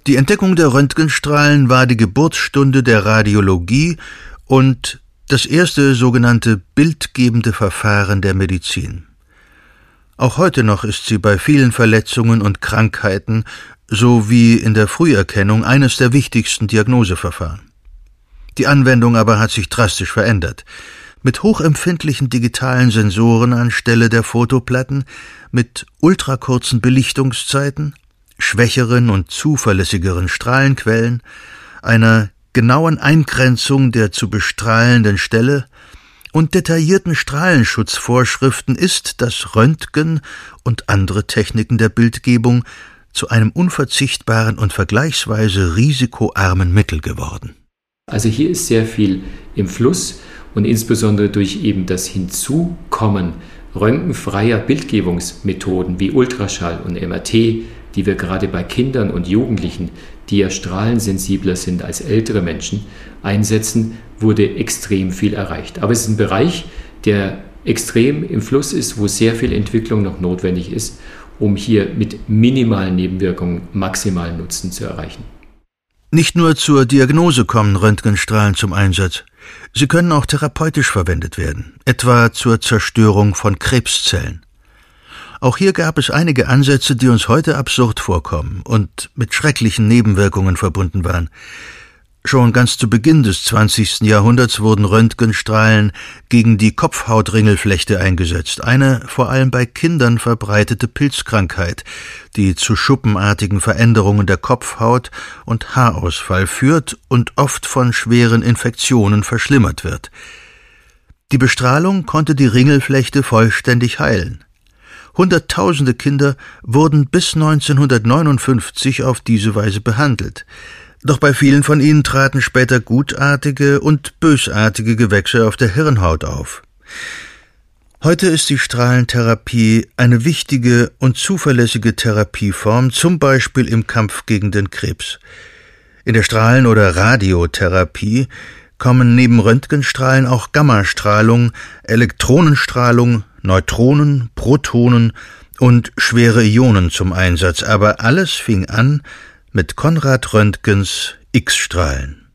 Die Entdeckung der Röntgenstrahlen war die Geburtsstunde der Radiologie und das erste sogenannte bildgebende Verfahren der Medizin. Auch heute noch ist sie bei vielen Verletzungen und Krankheiten sowie in der Früherkennung eines der wichtigsten Diagnoseverfahren. Die Anwendung aber hat sich drastisch verändert. Mit hochempfindlichen digitalen Sensoren anstelle der Fotoplatten, mit ultrakurzen Belichtungszeiten, schwächeren und zuverlässigeren Strahlenquellen, einer genauen Eingrenzung der zu bestrahlenden Stelle und detaillierten Strahlenschutzvorschriften ist das Röntgen und andere Techniken der Bildgebung zu einem unverzichtbaren und vergleichsweise risikoarmen Mittel geworden. Also hier ist sehr viel im Fluss und insbesondere durch eben das Hinzukommen röntgenfreier Bildgebungsmethoden wie Ultraschall und MRT, die wir gerade bei Kindern und Jugendlichen, die ja strahlensensibler sind als ältere Menschen, einsetzen, wurde extrem viel erreicht. Aber es ist ein Bereich, der extrem im Fluss ist, wo sehr viel Entwicklung noch notwendig ist, um hier mit minimalen Nebenwirkungen maximalen Nutzen zu erreichen. Nicht nur zur Diagnose kommen Röntgenstrahlen zum Einsatz. Sie können auch therapeutisch verwendet werden, etwa zur Zerstörung von Krebszellen. Auch hier gab es einige Ansätze, die uns heute absurd vorkommen und mit schrecklichen Nebenwirkungen verbunden waren. Schon ganz zu Beginn des 20. Jahrhunderts wurden Röntgenstrahlen gegen die Kopfhautringelflechte eingesetzt, eine vor allem bei Kindern verbreitete Pilzkrankheit, die zu schuppenartigen Veränderungen der Kopfhaut und Haarausfall führt und oft von schweren Infektionen verschlimmert wird. Die Bestrahlung konnte die Ringelflechte vollständig heilen. Hunderttausende Kinder wurden bis 1959 auf diese Weise behandelt. Doch bei vielen von ihnen traten später gutartige und bösartige Gewächse auf der Hirnhaut auf. Heute ist die Strahlentherapie eine wichtige und zuverlässige Therapieform, zum Beispiel im Kampf gegen den Krebs. In der Strahlen- oder Radiotherapie kommen neben Röntgenstrahlen auch Gammastrahlung, Elektronenstrahlung, Neutronen, Protonen und schwere Ionen zum Einsatz, aber alles fing an mit Konrad Röntgens X-Strahlen.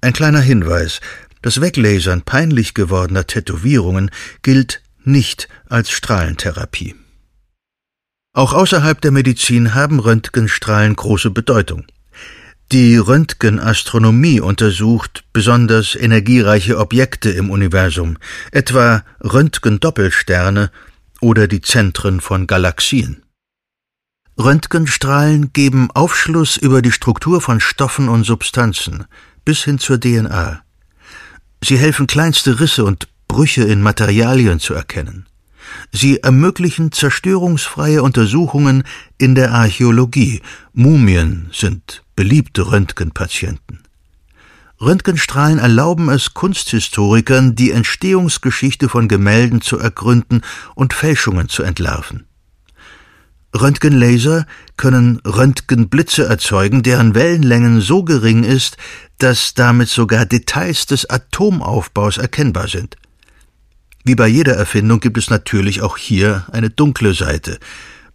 Ein kleiner Hinweis, das Weglasern peinlich gewordener Tätowierungen gilt nicht als Strahlentherapie. Auch außerhalb der Medizin haben Röntgenstrahlen große Bedeutung. Die Röntgenastronomie untersucht besonders energiereiche Objekte im Universum, etwa Röntgendoppelsterne oder die Zentren von Galaxien. Röntgenstrahlen geben Aufschluss über die Struktur von Stoffen und Substanzen bis hin zur DNA. Sie helfen kleinste Risse und Brüche in Materialien zu erkennen. Sie ermöglichen zerstörungsfreie Untersuchungen in der Archäologie. Mumien sind beliebte Röntgenpatienten. Röntgenstrahlen erlauben es Kunsthistorikern, die Entstehungsgeschichte von Gemälden zu ergründen und Fälschungen zu entlarven. Röntgenlaser können Röntgenblitze erzeugen, deren Wellenlängen so gering ist, dass damit sogar Details des Atomaufbaus erkennbar sind. Wie bei jeder Erfindung gibt es natürlich auch hier eine dunkle Seite.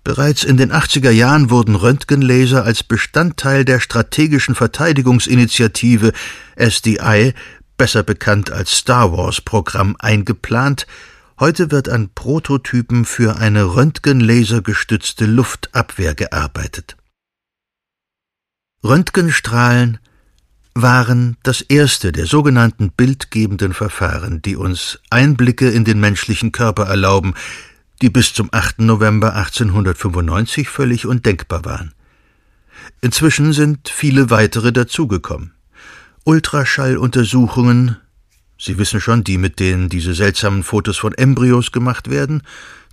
Bereits in den 80er Jahren wurden Röntgenlaser als Bestandteil der strategischen Verteidigungsinitiative SDI, besser bekannt als Star Wars Programm, eingeplant Heute wird an Prototypen für eine röntgenlasergestützte Luftabwehr gearbeitet. Röntgenstrahlen waren das erste der sogenannten bildgebenden Verfahren, die uns Einblicke in den menschlichen Körper erlauben, die bis zum 8. November 1895 völlig undenkbar waren. Inzwischen sind viele weitere dazugekommen. Ultraschalluntersuchungen, Sie wissen schon, die, mit denen diese seltsamen Fotos von Embryos gemacht werden,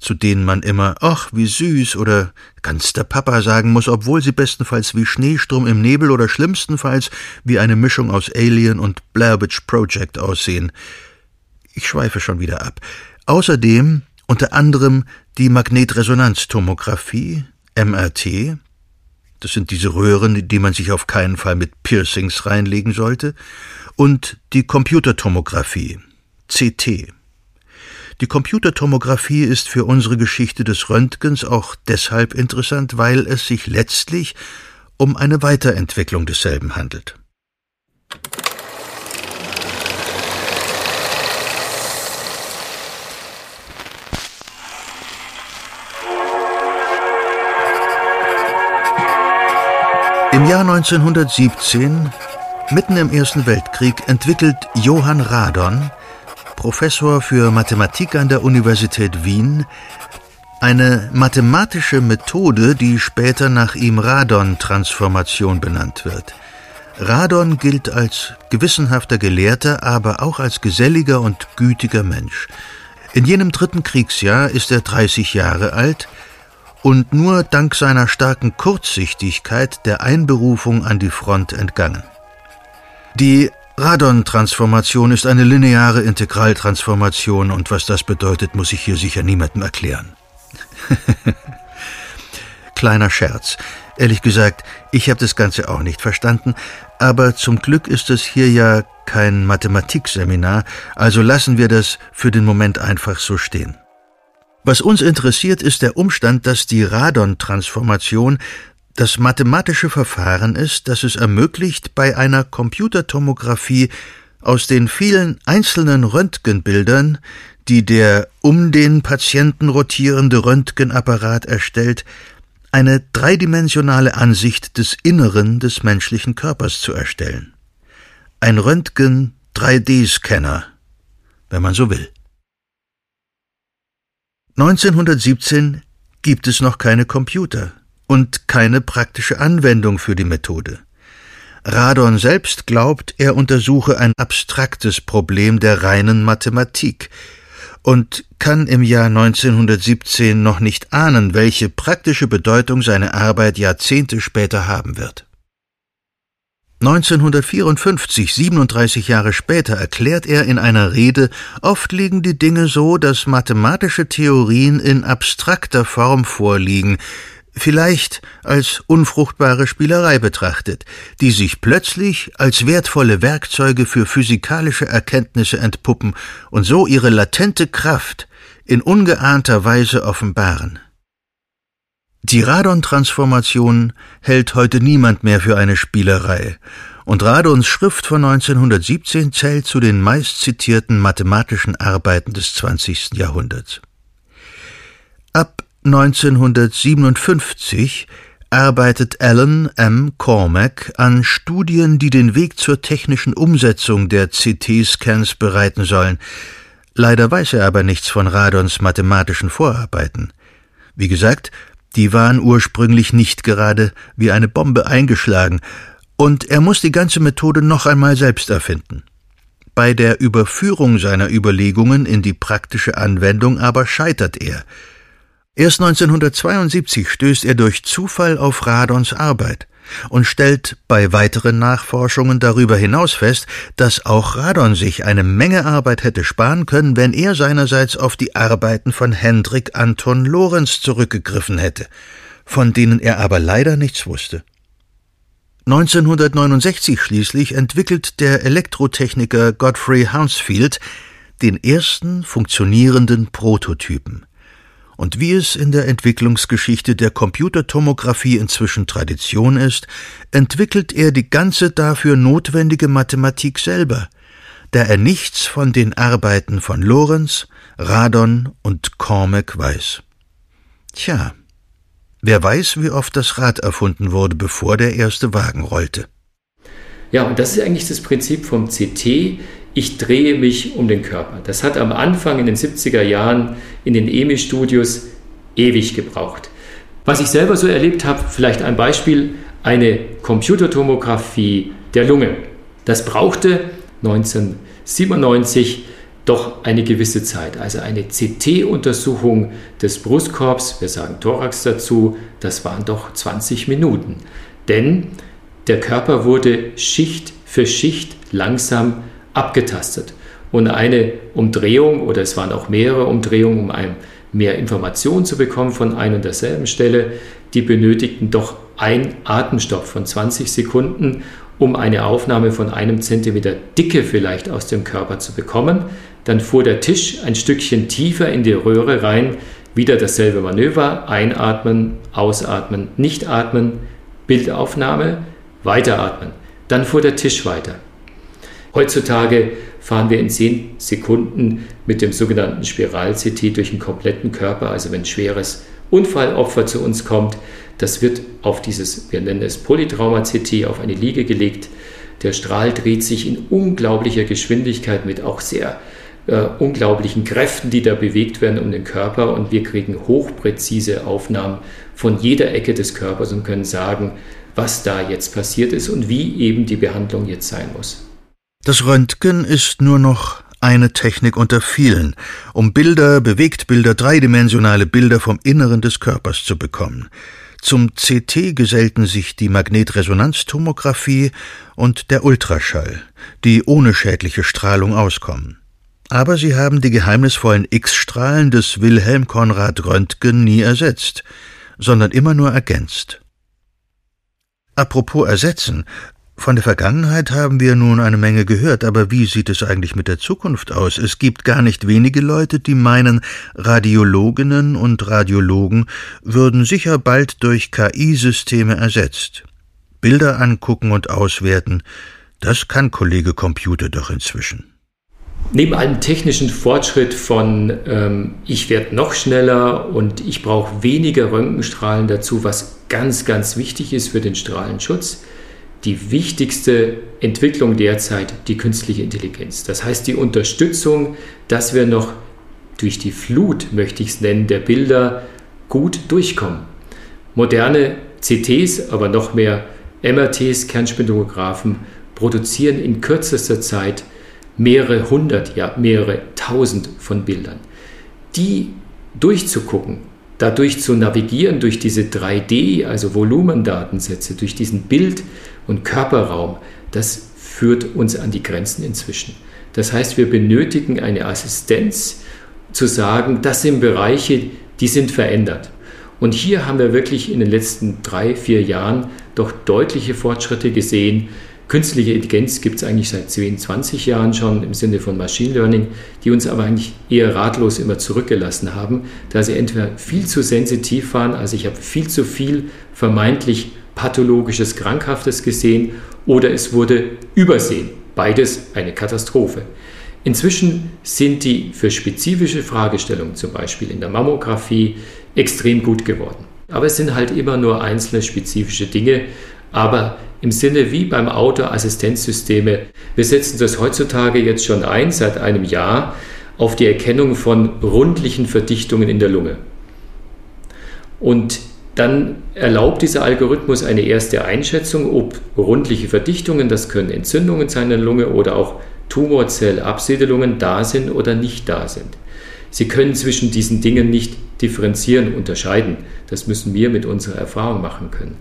zu denen man immer ach, wie süß oder ganz der Papa sagen muss, obwohl sie bestenfalls wie Schneestrom im Nebel oder schlimmstenfalls wie eine Mischung aus Alien und Blair Witch Project aussehen. Ich schweife schon wieder ab. Außerdem unter anderem die Magnetresonanztomographie, MRT, das sind diese Röhren, die man sich auf keinen Fall mit Piercings reinlegen sollte, und die Computertomographie, CT. Die Computertomographie ist für unsere Geschichte des Röntgens auch deshalb interessant, weil es sich letztlich um eine Weiterentwicklung desselben handelt. Im Jahr 1917, mitten im Ersten Weltkrieg, entwickelt Johann Radon, Professor für Mathematik an der Universität Wien, eine mathematische Methode, die später nach ihm Radon-Transformation benannt wird. Radon gilt als gewissenhafter Gelehrter, aber auch als geselliger und gütiger Mensch. In jenem dritten Kriegsjahr ist er 30 Jahre alt, und nur dank seiner starken Kurzsichtigkeit der Einberufung an die Front entgangen. Die Radon-Transformation ist eine lineare Integraltransformation und was das bedeutet, muss ich hier sicher niemandem erklären. Kleiner Scherz. Ehrlich gesagt, ich habe das Ganze auch nicht verstanden, aber zum Glück ist es hier ja kein Mathematikseminar, also lassen wir das für den Moment einfach so stehen. Was uns interessiert, ist der Umstand, dass die Radon-Transformation das mathematische Verfahren ist, das es ermöglicht, bei einer Computertomographie aus den vielen einzelnen Röntgenbildern, die der um den Patienten rotierende Röntgenapparat erstellt, eine dreidimensionale Ansicht des Inneren des menschlichen Körpers zu erstellen. Ein Röntgen 3D-Scanner, wenn man so will. 1917 gibt es noch keine Computer und keine praktische Anwendung für die Methode. Radon selbst glaubt, er untersuche ein abstraktes Problem der reinen Mathematik und kann im Jahr 1917 noch nicht ahnen, welche praktische Bedeutung seine Arbeit Jahrzehnte später haben wird. 1954, 37 Jahre später, erklärt er in einer Rede, oft liegen die Dinge so, dass mathematische Theorien in abstrakter Form vorliegen, vielleicht als unfruchtbare Spielerei betrachtet, die sich plötzlich als wertvolle Werkzeuge für physikalische Erkenntnisse entpuppen und so ihre latente Kraft in ungeahnter Weise offenbaren. Die Radon-Transformation hält heute niemand mehr für eine Spielerei, und Radons Schrift von 1917 zählt zu den meistzitierten mathematischen Arbeiten des 20. Jahrhunderts. Ab 1957 arbeitet Alan M. Cormack an Studien, die den Weg zur technischen Umsetzung der CT-Scans bereiten sollen. Leider weiß er aber nichts von Radons mathematischen Vorarbeiten. Wie gesagt, die waren ursprünglich nicht gerade wie eine Bombe eingeschlagen, und er muss die ganze Methode noch einmal selbst erfinden. Bei der Überführung seiner Überlegungen in die praktische Anwendung aber scheitert er. Erst 1972 stößt er durch Zufall auf Radons Arbeit und stellt bei weiteren Nachforschungen darüber hinaus fest, dass auch Radon sich eine Menge Arbeit hätte sparen können, wenn er seinerseits auf die Arbeiten von Hendrik Anton Lorenz zurückgegriffen hätte, von denen er aber leider nichts wusste. 1969 schließlich entwickelt der Elektrotechniker Godfrey Hounsfield den ersten funktionierenden Prototypen und wie es in der Entwicklungsgeschichte der Computertomographie inzwischen Tradition ist, entwickelt er die ganze dafür notwendige Mathematik selber, da er nichts von den Arbeiten von Lorenz, Radon und Cormack weiß. Tja, wer weiß, wie oft das Rad erfunden wurde, bevor der erste Wagen rollte. Ja, und das ist eigentlich das Prinzip vom CT ich drehe mich um den Körper. Das hat am Anfang in den 70er Jahren in den EMI-Studios ewig gebraucht. Was ich selber so erlebt habe, vielleicht ein Beispiel, eine Computertomographie der Lunge. Das brauchte 1997 doch eine gewisse Zeit. Also eine CT-Untersuchung des Brustkorbs, wir sagen Thorax dazu, das waren doch 20 Minuten. Denn der Körper wurde Schicht für Schicht langsam abgetastet. Und eine Umdrehung, oder es waren auch mehrere Umdrehungen, um ein, mehr Informationen zu bekommen von einer und derselben Stelle, die benötigten doch ein Atemstopp von 20 Sekunden, um eine Aufnahme von einem Zentimeter Dicke vielleicht aus dem Körper zu bekommen. Dann fuhr der Tisch ein Stückchen tiefer in die Röhre rein, wieder dasselbe Manöver, einatmen, ausatmen, nicht atmen, Bildaufnahme, weiteratmen. Dann fuhr der Tisch weiter. Heutzutage fahren wir in 10 Sekunden mit dem sogenannten Spiral-CT durch den kompletten Körper. Also wenn ein schweres Unfallopfer zu uns kommt, das wird auf dieses, wir nennen es Polytrauma-CT, auf eine Liege gelegt. Der Strahl dreht sich in unglaublicher Geschwindigkeit mit auch sehr äh, unglaublichen Kräften, die da bewegt werden um den Körper. Und wir kriegen hochpräzise Aufnahmen von jeder Ecke des Körpers und können sagen, was da jetzt passiert ist und wie eben die Behandlung jetzt sein muss. Das Röntgen ist nur noch eine Technik unter vielen, um Bilder, Bewegtbilder, dreidimensionale Bilder vom Inneren des Körpers zu bekommen. Zum CT gesellten sich die Magnetresonanztomographie und der Ultraschall, die ohne schädliche Strahlung auskommen. Aber sie haben die geheimnisvollen X-Strahlen des Wilhelm Konrad Röntgen nie ersetzt, sondern immer nur ergänzt. Apropos ersetzen, von der Vergangenheit haben wir nun eine Menge gehört, aber wie sieht es eigentlich mit der Zukunft aus? Es gibt gar nicht wenige Leute, die meinen, Radiologinnen und Radiologen würden sicher bald durch KI-Systeme ersetzt. Bilder angucken und auswerten, das kann Kollege Computer doch inzwischen. Neben allem technischen Fortschritt von ähm, ich werde noch schneller und ich brauche weniger Röntgenstrahlen dazu, was ganz, ganz wichtig ist für den Strahlenschutz, die wichtigste Entwicklung derzeit die künstliche Intelligenz. Das heißt die Unterstützung, dass wir noch durch die Flut, möchte ich es nennen, der Bilder gut durchkommen. Moderne CTs, aber noch mehr MRTs, Kernspintomographen, produzieren in kürzester Zeit mehrere hundert, ja mehrere tausend von Bildern. Die durchzugucken, dadurch zu navigieren durch diese 3D, also Volumendatensätze, durch diesen Bild- und Körperraum, das führt uns an die Grenzen inzwischen. Das heißt, wir benötigen eine Assistenz, zu sagen, das sind Bereiche, die sind verändert. Und hier haben wir wirklich in den letzten drei, vier Jahren doch deutliche Fortschritte gesehen. Künstliche Intelligenz gibt es eigentlich seit 10, 20 Jahren schon im Sinne von Machine Learning, die uns aber eigentlich eher ratlos immer zurückgelassen haben, da sie entweder viel zu sensitiv waren, also ich habe viel zu viel vermeintlich pathologisches, krankhaftes gesehen oder es wurde übersehen. Beides eine Katastrophe. Inzwischen sind die für spezifische Fragestellungen, zum Beispiel in der Mammographie, extrem gut geworden. Aber es sind halt immer nur einzelne spezifische Dinge. Aber im Sinne wie beim Auto Assistenzsysteme, wir setzen das heutzutage jetzt schon ein, seit einem Jahr, auf die Erkennung von rundlichen Verdichtungen in der Lunge. Und dann erlaubt dieser Algorithmus eine erste Einschätzung, ob rundliche Verdichtungen, das können Entzündungen sein in der Lunge oder auch Tumorzellabsiedelungen da sind oder nicht da sind. Sie können zwischen diesen Dingen nicht differenzieren, unterscheiden. Das müssen wir mit unserer Erfahrung machen können.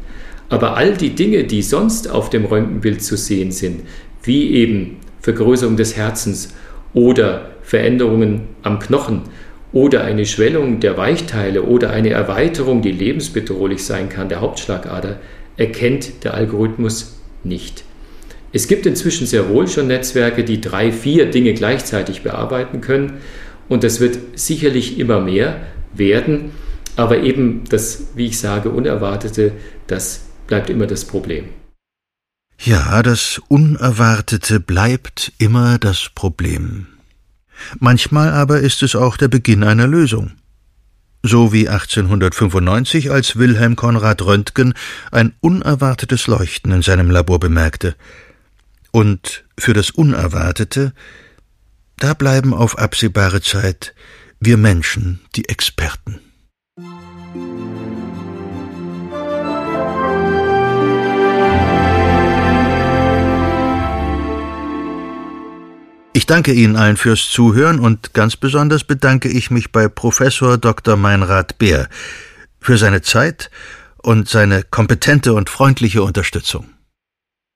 Aber all die Dinge, die sonst auf dem Röntgenbild zu sehen sind, wie eben Vergrößerung des Herzens oder Veränderungen am Knochen oder eine Schwellung der Weichteile oder eine Erweiterung, die lebensbedrohlich sein kann, der Hauptschlagader, erkennt der Algorithmus nicht. Es gibt inzwischen sehr wohl schon Netzwerke, die drei, vier Dinge gleichzeitig bearbeiten können und das wird sicherlich immer mehr werden, aber eben das, wie ich sage, Unerwartete, das bleibt immer das Problem. Ja, das Unerwartete bleibt immer das Problem. Manchmal aber ist es auch der Beginn einer Lösung. So wie 1895, als Wilhelm Konrad Röntgen ein unerwartetes Leuchten in seinem Labor bemerkte. Und für das Unerwartete, da bleiben auf absehbare Zeit wir Menschen die Experten. Ich danke Ihnen allen fürs Zuhören und ganz besonders bedanke ich mich bei Professor Dr. Meinrad Beer für seine Zeit und seine kompetente und freundliche Unterstützung.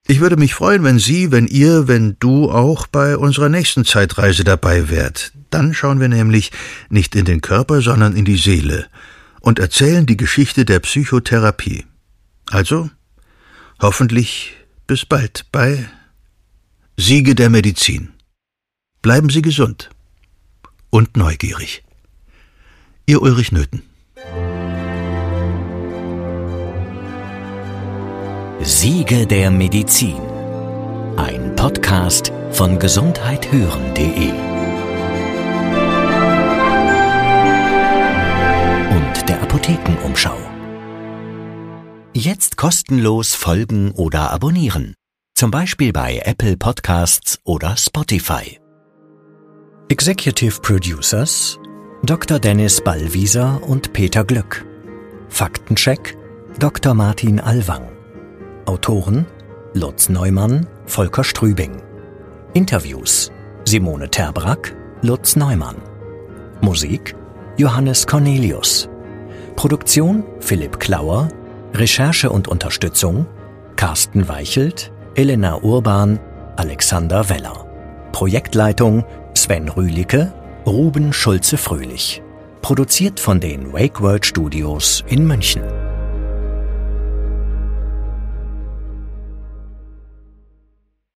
Ich würde mich freuen, wenn Sie, wenn ihr, wenn du auch bei unserer nächsten Zeitreise dabei wärt. Dann schauen wir nämlich nicht in den Körper, sondern in die Seele und erzählen die Geschichte der Psychotherapie. Also, hoffentlich bis bald bei Siege der Medizin. Bleiben Sie gesund und neugierig. Ihr Ulrich Nöthen. Siege der Medizin. Ein Podcast von gesundheithören.de und der Apothekenumschau. Jetzt kostenlos folgen oder abonnieren. Zum Beispiel bei Apple Podcasts oder Spotify. Executive Producers Dr. Dennis Ballwieser und Peter Glück. Faktencheck Dr. Martin Alwang. Autoren Lutz Neumann, Volker Strübing. Interviews Simone Terbrack, Lutz Neumann. Musik Johannes Cornelius. Produktion Philipp Klauer. Recherche und Unterstützung Carsten Weichelt, Elena Urban, Alexander Weller. Projektleitung Sven Rühlicke, Ruben Schulze-Fröhlich. Produziert von den Wake World Studios in München.